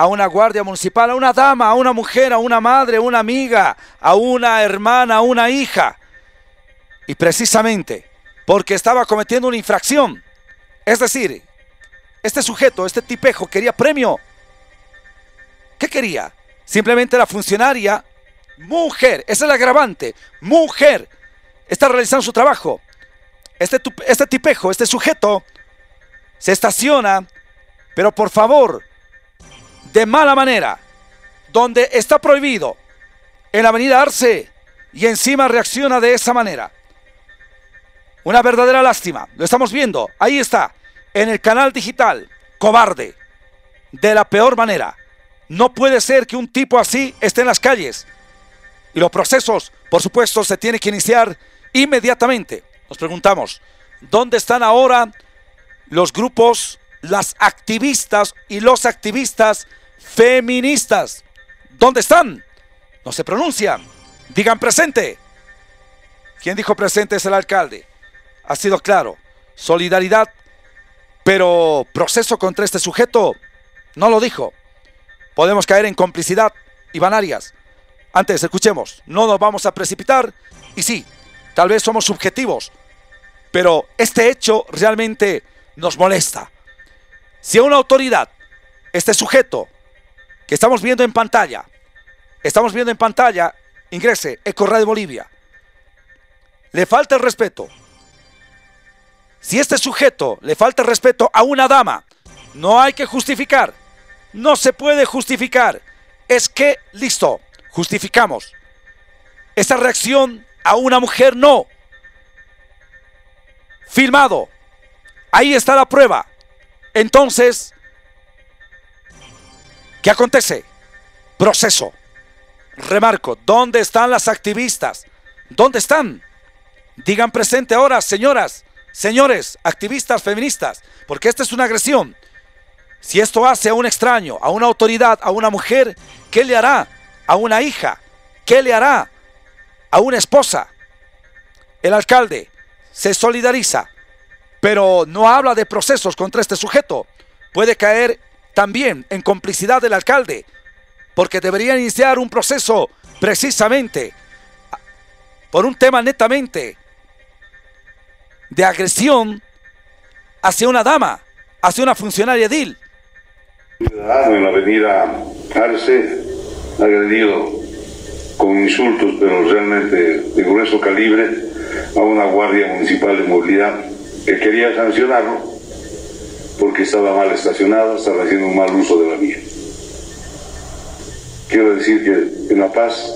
a una guardia municipal, a una dama, a una mujer, a una madre, a una amiga, a una hermana, a una hija. Y precisamente porque estaba cometiendo una infracción. Es decir, este sujeto, este tipejo quería premio. ¿Qué quería? Simplemente la funcionaria, mujer, esa es la agravante, mujer, está realizando su trabajo. Este, este tipejo, este sujeto, se estaciona, pero por favor, de mala manera, donde está prohibido, en la avenida Arce, y encima reacciona de esa manera. Una verdadera lástima, lo estamos viendo, ahí está, en el canal digital, cobarde, de la peor manera. No puede ser que un tipo así esté en las calles. Y los procesos, por supuesto, se tienen que iniciar inmediatamente. Nos preguntamos, ¿dónde están ahora los grupos, las activistas y los activistas feministas? ¿Dónde están? No se pronuncian. Digan presente. ¿Quién dijo presente es el alcalde? Ha sido claro. Solidaridad, pero proceso contra este sujeto no lo dijo. Podemos caer en complicidad y banarias. Antes, escuchemos, no nos vamos a precipitar y sí, tal vez somos subjetivos, pero este hecho realmente nos molesta. Si a una autoridad, este sujeto que estamos viendo en pantalla, estamos viendo en pantalla, ingrese, Ecorra de Bolivia, le falta el respeto. Si este sujeto le falta el respeto a una dama, no hay que justificar. No se puede justificar. Es que, listo, justificamos. Esa reacción a una mujer no. Filmado. Ahí está la prueba. Entonces, ¿qué acontece? Proceso. Remarco, ¿dónde están las activistas? ¿Dónde están? Digan presente ahora, señoras, señores, activistas feministas, porque esta es una agresión. Si esto hace a un extraño, a una autoridad, a una mujer, ¿qué le hará a una hija? ¿Qué le hará a una esposa? El alcalde se solidariza, pero no habla de procesos contra este sujeto. Puede caer también en complicidad del alcalde, porque debería iniciar un proceso precisamente por un tema netamente de agresión hacia una dama, hacia una funcionaria edil. Ciudadano en la avenida Arce, agredido con insultos, pero realmente de grueso calibre, a una guardia municipal de movilidad que quería sancionarlo porque estaba mal estacionado, estaba haciendo un mal uso de la vía. Quiero decir que en La Paz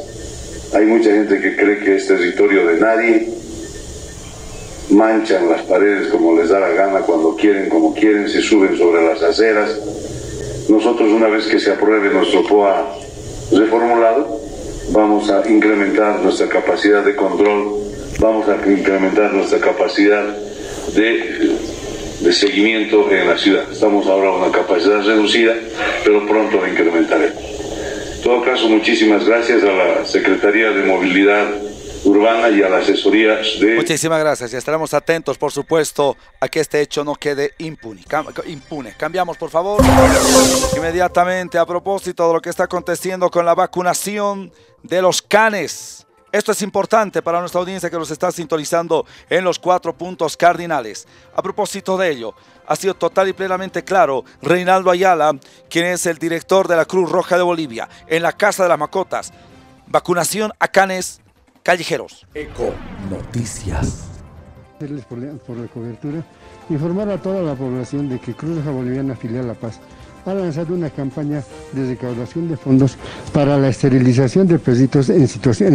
hay mucha gente que cree que es territorio de nadie, manchan las paredes como les da la gana, cuando quieren, como quieren, se suben sobre las aceras, nosotros una vez que se apruebe nuestro POA reformulado, vamos a incrementar nuestra capacidad de control, vamos a incrementar nuestra capacidad de, de seguimiento en la ciudad. Estamos ahora a una capacidad reducida, pero pronto la incrementaremos. En todo caso, muchísimas gracias a la Secretaría de Movilidad urbana y a la asesoría de... Muchísimas gracias y estaremos atentos, por supuesto, a que este hecho no quede impune. impune. Cambiamos, por favor, inmediatamente a propósito de lo que está aconteciendo con la vacunación de los canes. Esto es importante para nuestra audiencia que nos está sintonizando en los cuatro puntos cardinales. A propósito de ello, ha sido total y plenamente claro Reinaldo Ayala, quien es el director de la Cruz Roja de Bolivia, en la Casa de las Macotas. Vacunación a canes callejeros. Eco Noticias. Por la cobertura, informar a toda la población de que Cruz Roja Boliviana Filial La Paz ha lanzado una campaña de recaudación de fondos para la esterilización de perritos en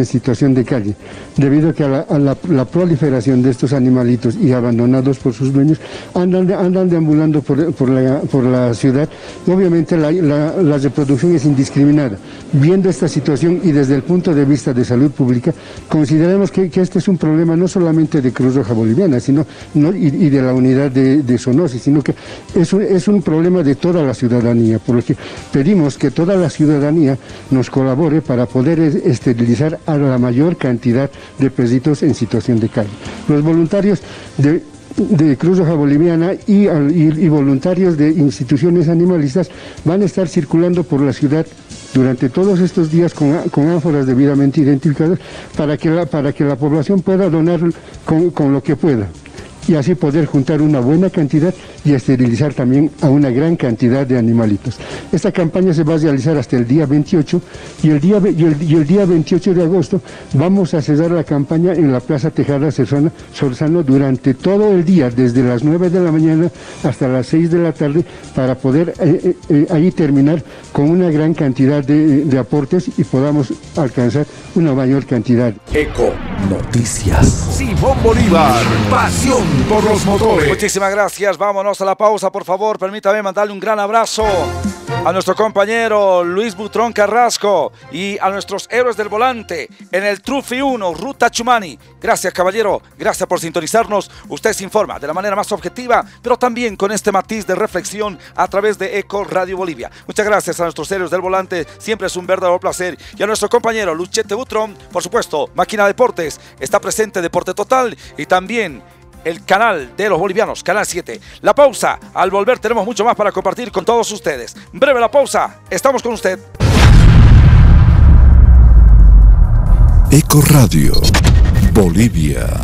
situación, de calle, debido a que a la, proliferación de estos animalitos y abandonados por sus dueños andan, andan deambulando por, por, la, ciudad obviamente la, reproducción es indiscriminada. Viendo esta situación y desde el punto de vista de salud pública, consideramos que, que este es un problema no solamente de Cruz Roja Boliviana sino, no, y, de la unidad de, de sino que es un, es un problema de toda la ciudad por lo que pedimos que toda la ciudadanía nos colabore para poder esterilizar a la mayor cantidad de perritos en situación de calle. Los voluntarios de Cruz Roja Boliviana y, voluntarios de instituciones animalistas van a estar circulando por la ciudad durante todos estos días con, ánforas debidamente identificadas para que la, para que la población pueda donar con, con lo que pueda. Y así poder juntar una buena cantidad y esterilizar también a una gran cantidad de animalitos. Esta campaña se va a realizar hasta el día 28 y el día, y el, día 28 de agosto vamos a cerrar la campaña en la Plaza Tejada Sorzano durante todo el día, desde las 9 de la mañana hasta las 6 de la tarde, para poder eh, eh, eh, ahí terminar con una gran cantidad de, de aportes y podamos alcanzar una mayor cantidad. Eco Noticias. Simón Bolívar, pasión por los motores. Muchísimas gracias. Vámonos a la pausa, por favor. Permítame mandarle un gran abrazo a nuestro compañero Luis Butrón Carrasco y a nuestros héroes del volante en el Trufi 1, Ruta Chumani. Gracias, caballero. Gracias por sintonizarnos. Usted se informa de la manera más objetiva, pero también con este matiz de reflexión a través de Eco Radio Bolivia. Muchas gracias a nuestros héroes del volante. Siempre es un verdadero placer. Y a nuestro compañero Luchete Butrón, por supuesto, Máquina Deportes. Está presente Deporte Total y también el canal de los bolivianos, Canal 7. La pausa, al volver tenemos mucho más para compartir con todos ustedes. Breve la pausa, estamos con usted. Eco Radio, Bolivia.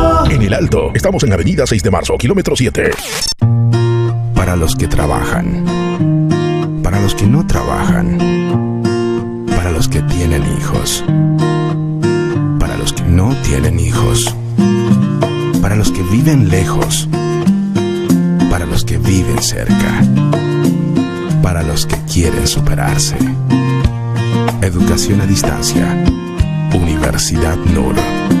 En el Alto, estamos en Avenida 6 de Marzo, kilómetro 7. Para los que trabajan. Para los que no trabajan. Para los que tienen hijos. Para los que no tienen hijos. Para los que viven lejos. Para los que viven cerca. Para los que quieren superarse. Educación a distancia. Universidad NUR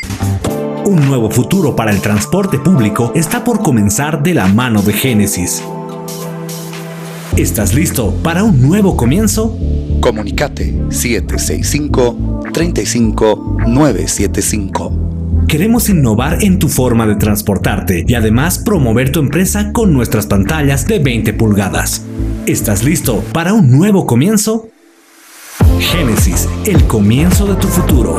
Un nuevo futuro para el transporte público está por comenzar de la mano de Génesis. ¿Estás listo para un nuevo comienzo? Comunicate 765-35-975. Queremos innovar en tu forma de transportarte y además promover tu empresa con nuestras pantallas de 20 pulgadas. ¿Estás listo para un nuevo comienzo? Génesis, el comienzo de tu futuro.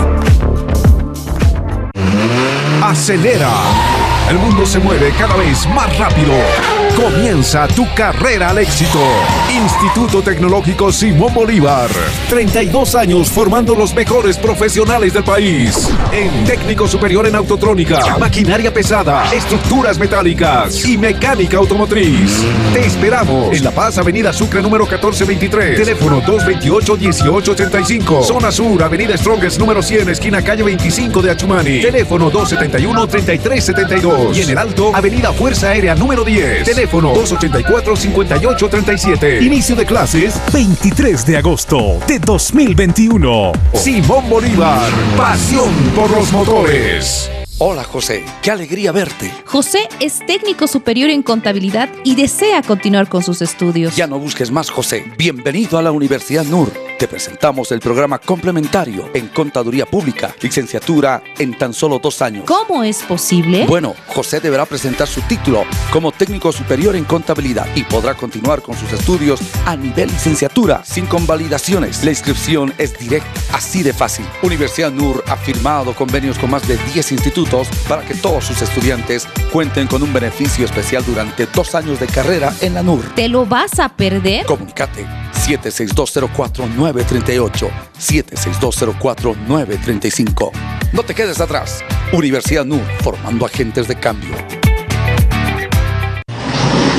Acelera. El mundo se mueve cada vez más rápido. Comienza tu carrera al éxito. Instituto Tecnológico Simón Bolívar. 32 años formando los mejores profesionales del país. En técnico superior en autotrónica, maquinaria pesada, estructuras metálicas y mecánica automotriz. Te esperamos en La Paz, Avenida Sucre número 1423. Teléfono 228-1885. Zona Sur, Avenida Strongest número 100, esquina calle 25 de Achumani. Teléfono 271-3372. Y en el Alto, Avenida Fuerza Aérea número 10. Teléfono 284-5837. Inicio de clases 23 de agosto de 2021. Simón Bolívar, pasión por los motores. Hola José, qué alegría verte. José es técnico superior en contabilidad y desea continuar con sus estudios. Ya no busques más, José. Bienvenido a la Universidad NUR. Te presentamos el programa complementario en Contaduría Pública, licenciatura en tan solo dos años. ¿Cómo es posible? Bueno, José deberá presentar su título como técnico superior en contabilidad y podrá continuar con sus estudios a nivel licenciatura sin convalidaciones. La inscripción es directa, así de fácil. Universidad NUR ha firmado convenios con más de 10 institutos para que todos sus estudiantes cuenten con un beneficio especial durante dos años de carrera en la NUR. ¿Te lo vas a perder? Comunicate 76204-938, 76204-935. No te quedes atrás. Universidad NUR, formando agentes de cambio.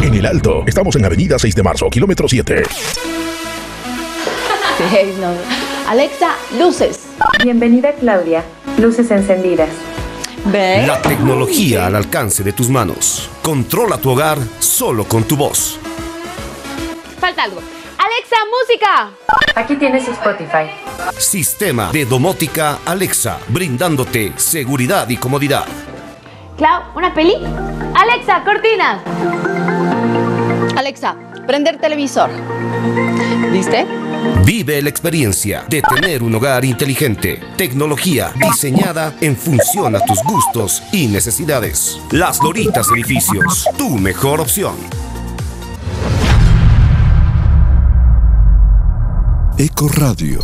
En el Alto, estamos en Avenida 6 de Marzo, kilómetro 7. Alexa, luces. Bienvenida Claudia. Luces encendidas. ¿Ve? La tecnología al alcance de tus manos. Controla tu hogar solo con tu voz. Falta algo. Alexa, música. Aquí tienes Spotify. Sistema de domótica Alexa, brindándote seguridad y comodidad. Clau, ¿una peli? Alexa, cortinas. Alexa, prender televisor. ¿Viste? Vive la experiencia de tener un hogar inteligente. Tecnología diseñada en función a tus gustos y necesidades. Las Doritas Edificios, tu mejor opción. Eco Radio,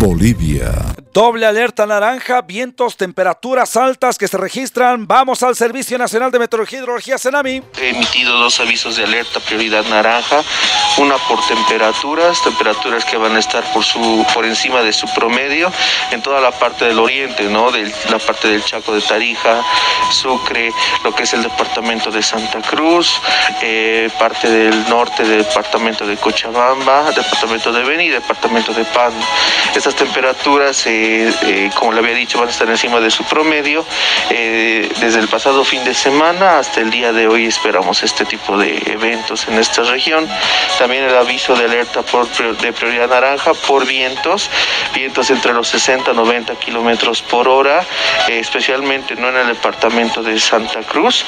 Bolivia. Doble alerta naranja, vientos, temperaturas altas que se registran. Vamos al Servicio Nacional de Meteorología y Hidrología, Senami. He emitido dos avisos de alerta, prioridad naranja, una por temperaturas, temperaturas que van a estar por, su, por encima de su promedio en toda la parte del oriente, ¿no? De la parte del Chaco de Tarija, Sucre, lo que es el departamento de Santa Cruz, eh, parte del norte del departamento de Cochabamba, departamento de Beni y departamento de Pan. Estas temperaturas, eh, eh, como le había dicho, van a estar encima de su promedio. Eh, desde el pasado fin de semana hasta el día de hoy esperamos este tipo de eventos en esta región. También el aviso de alerta por, de prioridad naranja por vientos, vientos entre los 60 y 90 kilómetros por hora, especialmente no en el departamento de Santa Cruz.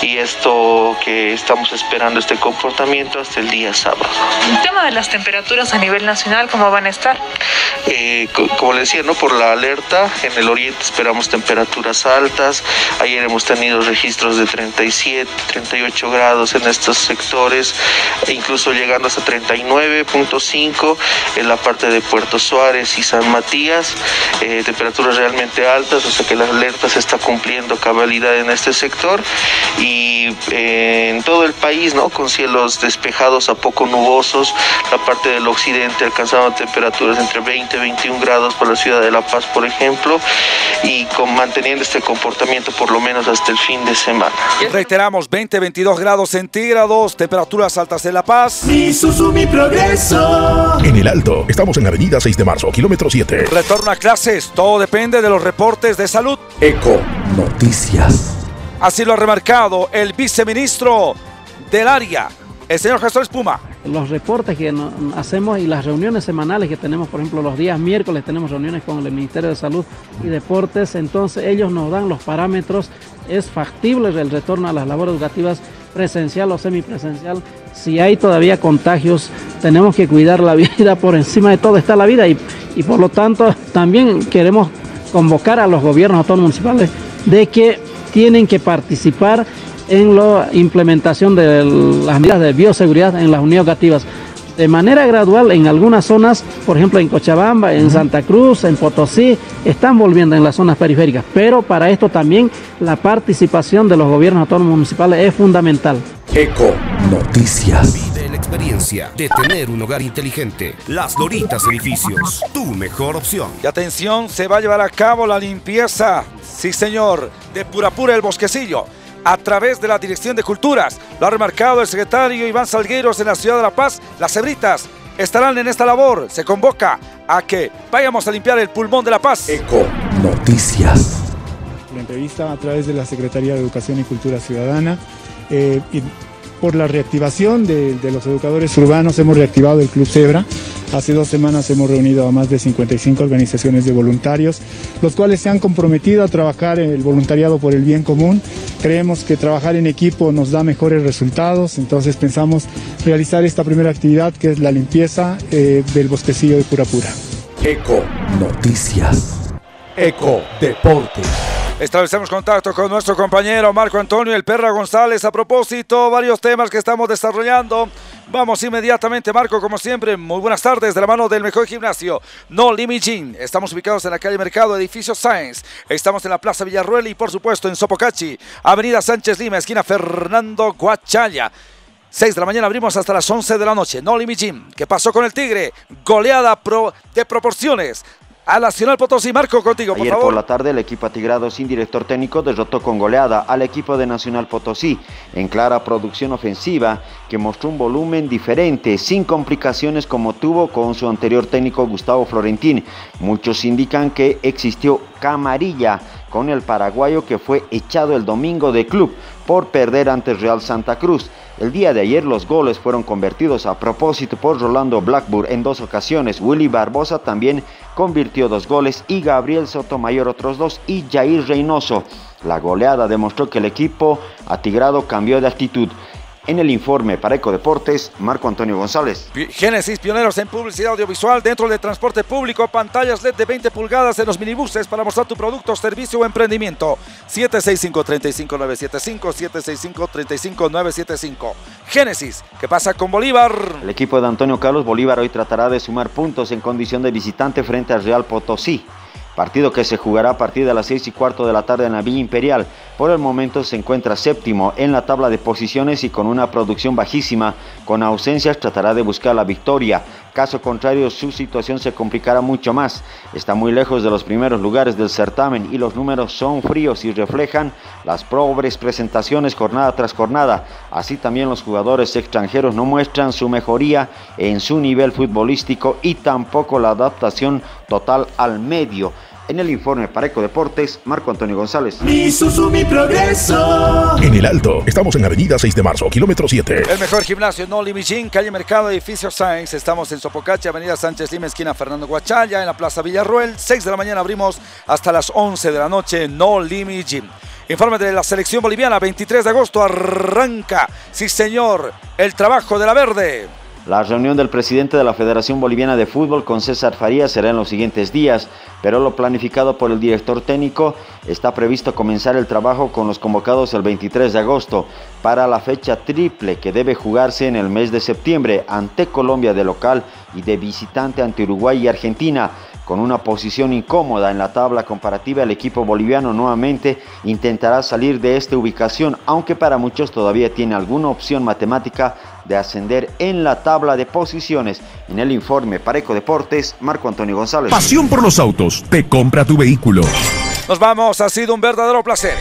Y esto que estamos esperando este comportamiento hasta el día sábado. El tema de las temperaturas a nivel nacional, ¿cómo van a estar? Eh, co- como le decía, ¿no? por la alerta, en el oriente esperamos temperaturas altas. Ayer hemos tenido registros de 37, 38 grados en estos sectores, e incluso llegando hasta 39.5 en la parte de Puerto Suárez y San Matías. Eh, temperaturas realmente altas, o sea que la alerta se está cumpliendo cabalidad en este sector. Y eh, en todo el país, ¿no? con cielos despejados a poco nubosos, la parte del occidente alcanzando temperaturas entre 20 y 21 grados para la ciudad de La Paz, por ejemplo, y con manteniendo este comportamiento por lo menos hasta el fin de semana. Reiteramos, 20, 22 grados centígrados, temperaturas altas en La Paz. Mi Isuzu, mi progreso. En el Alto, estamos en Avenida 6 de Marzo, kilómetro 7. Retorno a clases, todo depende de los reportes de salud. Eco Noticias. Así lo ha remarcado el viceministro del área, el señor Gestor Espuma. los reportes que hacemos y las reuniones semanales que tenemos, por ejemplo, los días miércoles tenemos reuniones con el Ministerio de Salud y Deportes, entonces ellos nos dan los parámetros, es factible el retorno a las labores educativas presencial o semipresencial. Si hay todavía contagios, tenemos que cuidar la vida, por encima de todo está la vida y, y por lo tanto también queremos convocar a los gobiernos autónomos municipales de que tienen que participar en la implementación de las medidas de bioseguridad en las unidades educativas. De manera gradual en algunas zonas, por ejemplo en Cochabamba, en Santa Cruz, en Potosí, están volviendo en las zonas periféricas. Pero para esto también la participación de los gobiernos autónomos municipales es fundamental. Eco Noticias. Vive la experiencia de tener un hogar inteligente. Las Doritas Edificios, tu mejor opción. Y atención, se va a llevar a cabo la limpieza, sí señor, de Purapura el Bosquecillo, a través de la Dirección de Culturas. Lo ha remarcado el secretario Iván Salgueiros en la ciudad de La Paz. Las cebritas estarán en esta labor. Se convoca a que vayamos a limpiar el pulmón de La Paz. Eco Noticias. la entrevista a través de la Secretaría de Educación y Cultura Ciudadana. eh, y por la reactivación de, los educadores urbanos hemos reactivado el Club Zebra. Hace dos semanas hemos reunido a más de 55 organizaciones de voluntarios, los cuales se han comprometido a trabajar el voluntariado por el bien común. Creemos que trabajar en equipo nos da mejores resultados, entonces pensamos realizar esta primera actividad que es la limpieza eh, del bosquecillo de Pura Pura. Eco Noticias. Eco Deportes. Establecemos contacto con nuestro compañero Marco Antonio El Perra González a propósito, varios temas que estamos desarrollando. Vamos inmediatamente, Marco, como siempre. Muy buenas tardes, de la mano del mejor gimnasio, No Limit. Estamos ubicados en la calle Mercado, edificio Science. Estamos en la Plaza Villarruel y, por supuesto, en Sopocachi, Avenida Sánchez Lima, esquina Fernando Guachaya. 6 de la mañana abrimos hasta las 11 de la noche. No Limit Gym. ¿Qué pasó con el Tigre? Goleada de proporciones a Nacional Potosí. Marco, contigo, por Ayer favor. por la tarde el equipo atigrado sin director técnico derrotó con goleada al equipo de Nacional Potosí en clara producción ofensiva que mostró un volumen diferente, sin complicaciones como tuvo con su anterior técnico Gustavo Florentín. Muchos indican que existió camarilla con el paraguayo que fue echado el domingo de club por perder ante Real Santa Cruz. El día de ayer los goles fueron convertidos a propósito por Rolando Blackburn en dos ocasiones. Willy Barbosa también convirtió dos goles y Gabriel Sotomayor otros dos y Jair Reynoso. La goleada demostró que el equipo atigrado cambió de actitud. En el informe para Eco Deportes, Marco Antonio González. Génesis, pioneros en publicidad audiovisual dentro del transporte público, pantallas LED de 20 pulgadas en los minibuses para mostrar tu producto, servicio o emprendimiento. 765-35975, 765-35975. Génesis, ¿qué pasa con Bolívar? El equipo de Antonio Carlos Bolívar hoy tratará de sumar puntos en condición de visitante frente al Real Potosí. Partido que se jugará a partir de las 6 y cuarto de la tarde en la Villa Imperial. Por el momento se encuentra séptimo en la tabla de posiciones y con una producción bajísima. Con ausencias tratará de buscar la victoria. Caso contrario, su situación se complicará mucho más. Está muy lejos de los primeros lugares del certamen y los números son fríos y reflejan las pobres presentaciones jornada tras jornada. Así también los jugadores extranjeros no muestran su mejoría en su nivel futbolístico y tampoco la adaptación total al medio. En el informe para Eco Deportes, Marco Antonio González. Mi Susu, mi progreso. En el Alto, estamos en Avenida 6 de Marzo, kilómetro 7. El mejor gimnasio, No Limit Gym, calle Mercado, edificio Science. Estamos en Sopocacha, Avenida Sánchez Lima, esquina Fernando Guachaya, en la Plaza Villarruel. 6 de la mañana abrimos hasta las 11 de la noche, No Limit Gym. Informe de la selección boliviana, 23 de agosto arranca, sí señor, el trabajo de la verde. La reunión del presidente de la Federación Boliviana de Fútbol con César Farías será en los siguientes días, pero lo planificado por el director técnico está previsto comenzar el trabajo con los convocados el 23 de agosto para la fecha triple que debe jugarse en el mes de septiembre ante Colombia de local y de visitante ante Uruguay y Argentina. Con una posición incómoda en la tabla comparativa, el equipo boliviano nuevamente intentará salir de esta ubicación, aunque para muchos todavía tiene alguna opción matemática de ascender en la tabla de posiciones. En el informe Pareco Deportes, Marco Antonio González. Pasión por los autos, te compra tu vehículo. Nos vamos, ha sido un verdadero placer.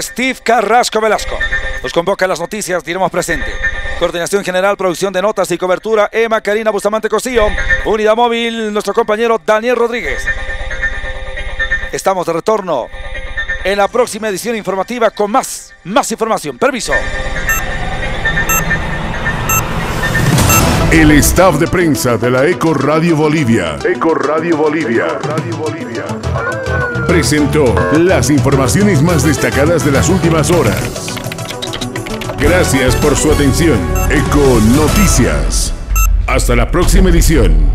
Steve Carrasco Velasco. Nos convoca a las noticias, diremos presente. Coordinación General, producción de notas y cobertura, Emma Karina Bustamante Cosío. Unidad móvil, nuestro compañero Daniel Rodríguez. Estamos de retorno en la próxima edición informativa con más, más información. Permiso. El staff de prensa de la Eco Radio Bolivia. Eco Radio Bolivia. Presentó las informaciones más destacadas de las últimas horas. Gracias por su atención. Eco Noticias. Hasta la próxima edición.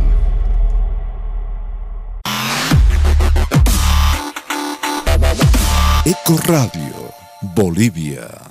Eco Radio, Bolivia.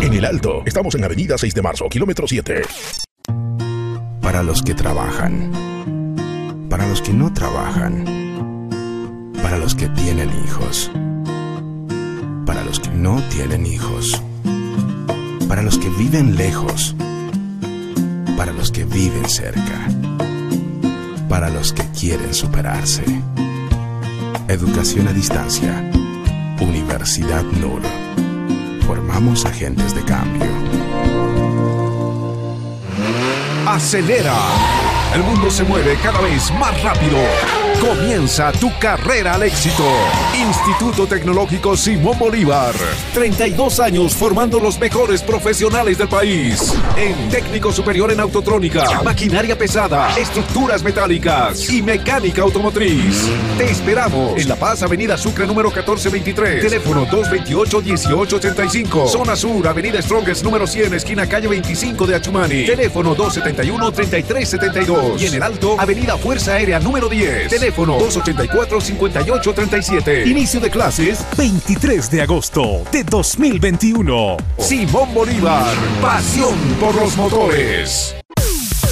En el Alto, estamos en Avenida 6 de Marzo, kilómetro 7. Para los que trabajan, para los que no trabajan, para los que tienen hijos, para los que no tienen hijos, para los que viven lejos, para los que viven cerca, para los que quieren superarse. Educación a distancia. Universidad NUR. Formamos agentes de cambio. Acelera. El mundo se mueve cada vez más rápido. Comienza tu carrera al éxito. Instituto Tecnológico Simón Bolívar. 32 años formando los mejores profesionales del país. En técnico superior en autotrónica, maquinaria pesada, estructuras metálicas y mecánica automotriz. Te esperamos en La Paz, Avenida Sucre número 1423. Teléfono 228-1885. Zona Sur, Avenida Strongest número 100, esquina calle 25 de Achumani. Teléfono 271-3372. Y en el Alto, Avenida Fuerza Aérea número 10. Teléfono 284-5837. Inicio de clases 23 de agosto de 2021. Simón Bolívar, pasión por los motores.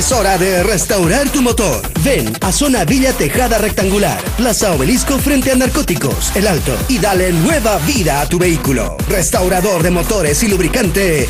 Es hora de restaurar tu motor. Ven a Zona Villa Tejada Rectangular, Plaza Obelisco frente a Narcóticos, El Alto, y dale nueva vida a tu vehículo. Restaurador de motores y lubricante.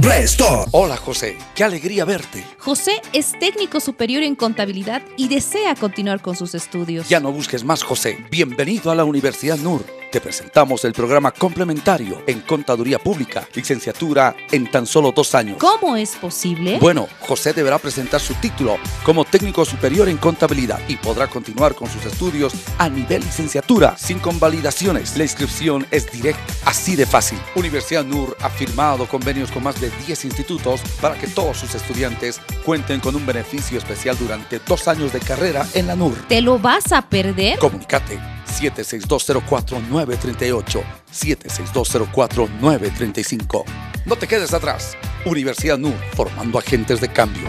Restore. Hola José, qué alegría verte. José es técnico superior en contabilidad y desea continuar con sus estudios. Ya no busques más José. Bienvenido a la Universidad NUR. Te presentamos el programa complementario en Contaduría Pública, licenciatura en tan solo dos años. ¿Cómo es posible? Bueno, José deberá presentar su título como técnico superior en contabilidad y podrá continuar con sus estudios a nivel licenciatura sin convalidaciones. La inscripción es directa, así de fácil. Universidad NUR ha firmado convenios con más de 10 institutos para que todos sus estudiantes cuenten con un beneficio especial durante dos años de carrera en la NUR. ¿Te lo vas a perder? Comunicate 76204-938, 76204-935. No te quedes atrás. Universidad NUR, formando agentes de cambio.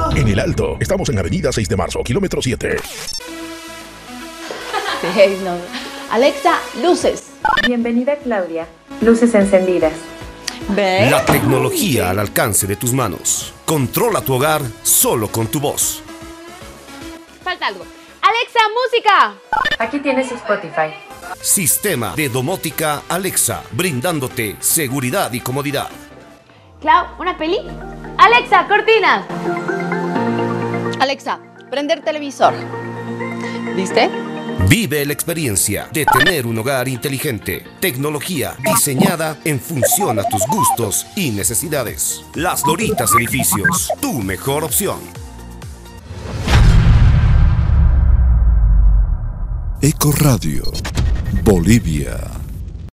En el Alto, estamos en Avenida 6 de Marzo, kilómetro 7. no. Alexa, luces. Bienvenida Claudia. Luces encendidas. ¿Ves? La tecnología al alcance de tus manos. Controla tu hogar solo con tu voz. Falta algo. Alexa, música. Aquí tienes Spotify. Sistema de domótica Alexa, brindándote seguridad y comodidad. Clau, ¿una peli? Alexa, cortina. Alexa, prender televisor. ¿Viste? Vive la experiencia de tener un hogar inteligente. Tecnología diseñada en función a tus gustos y necesidades. Las Doritas Edificios, tu mejor opción. Eco Radio, Bolivia.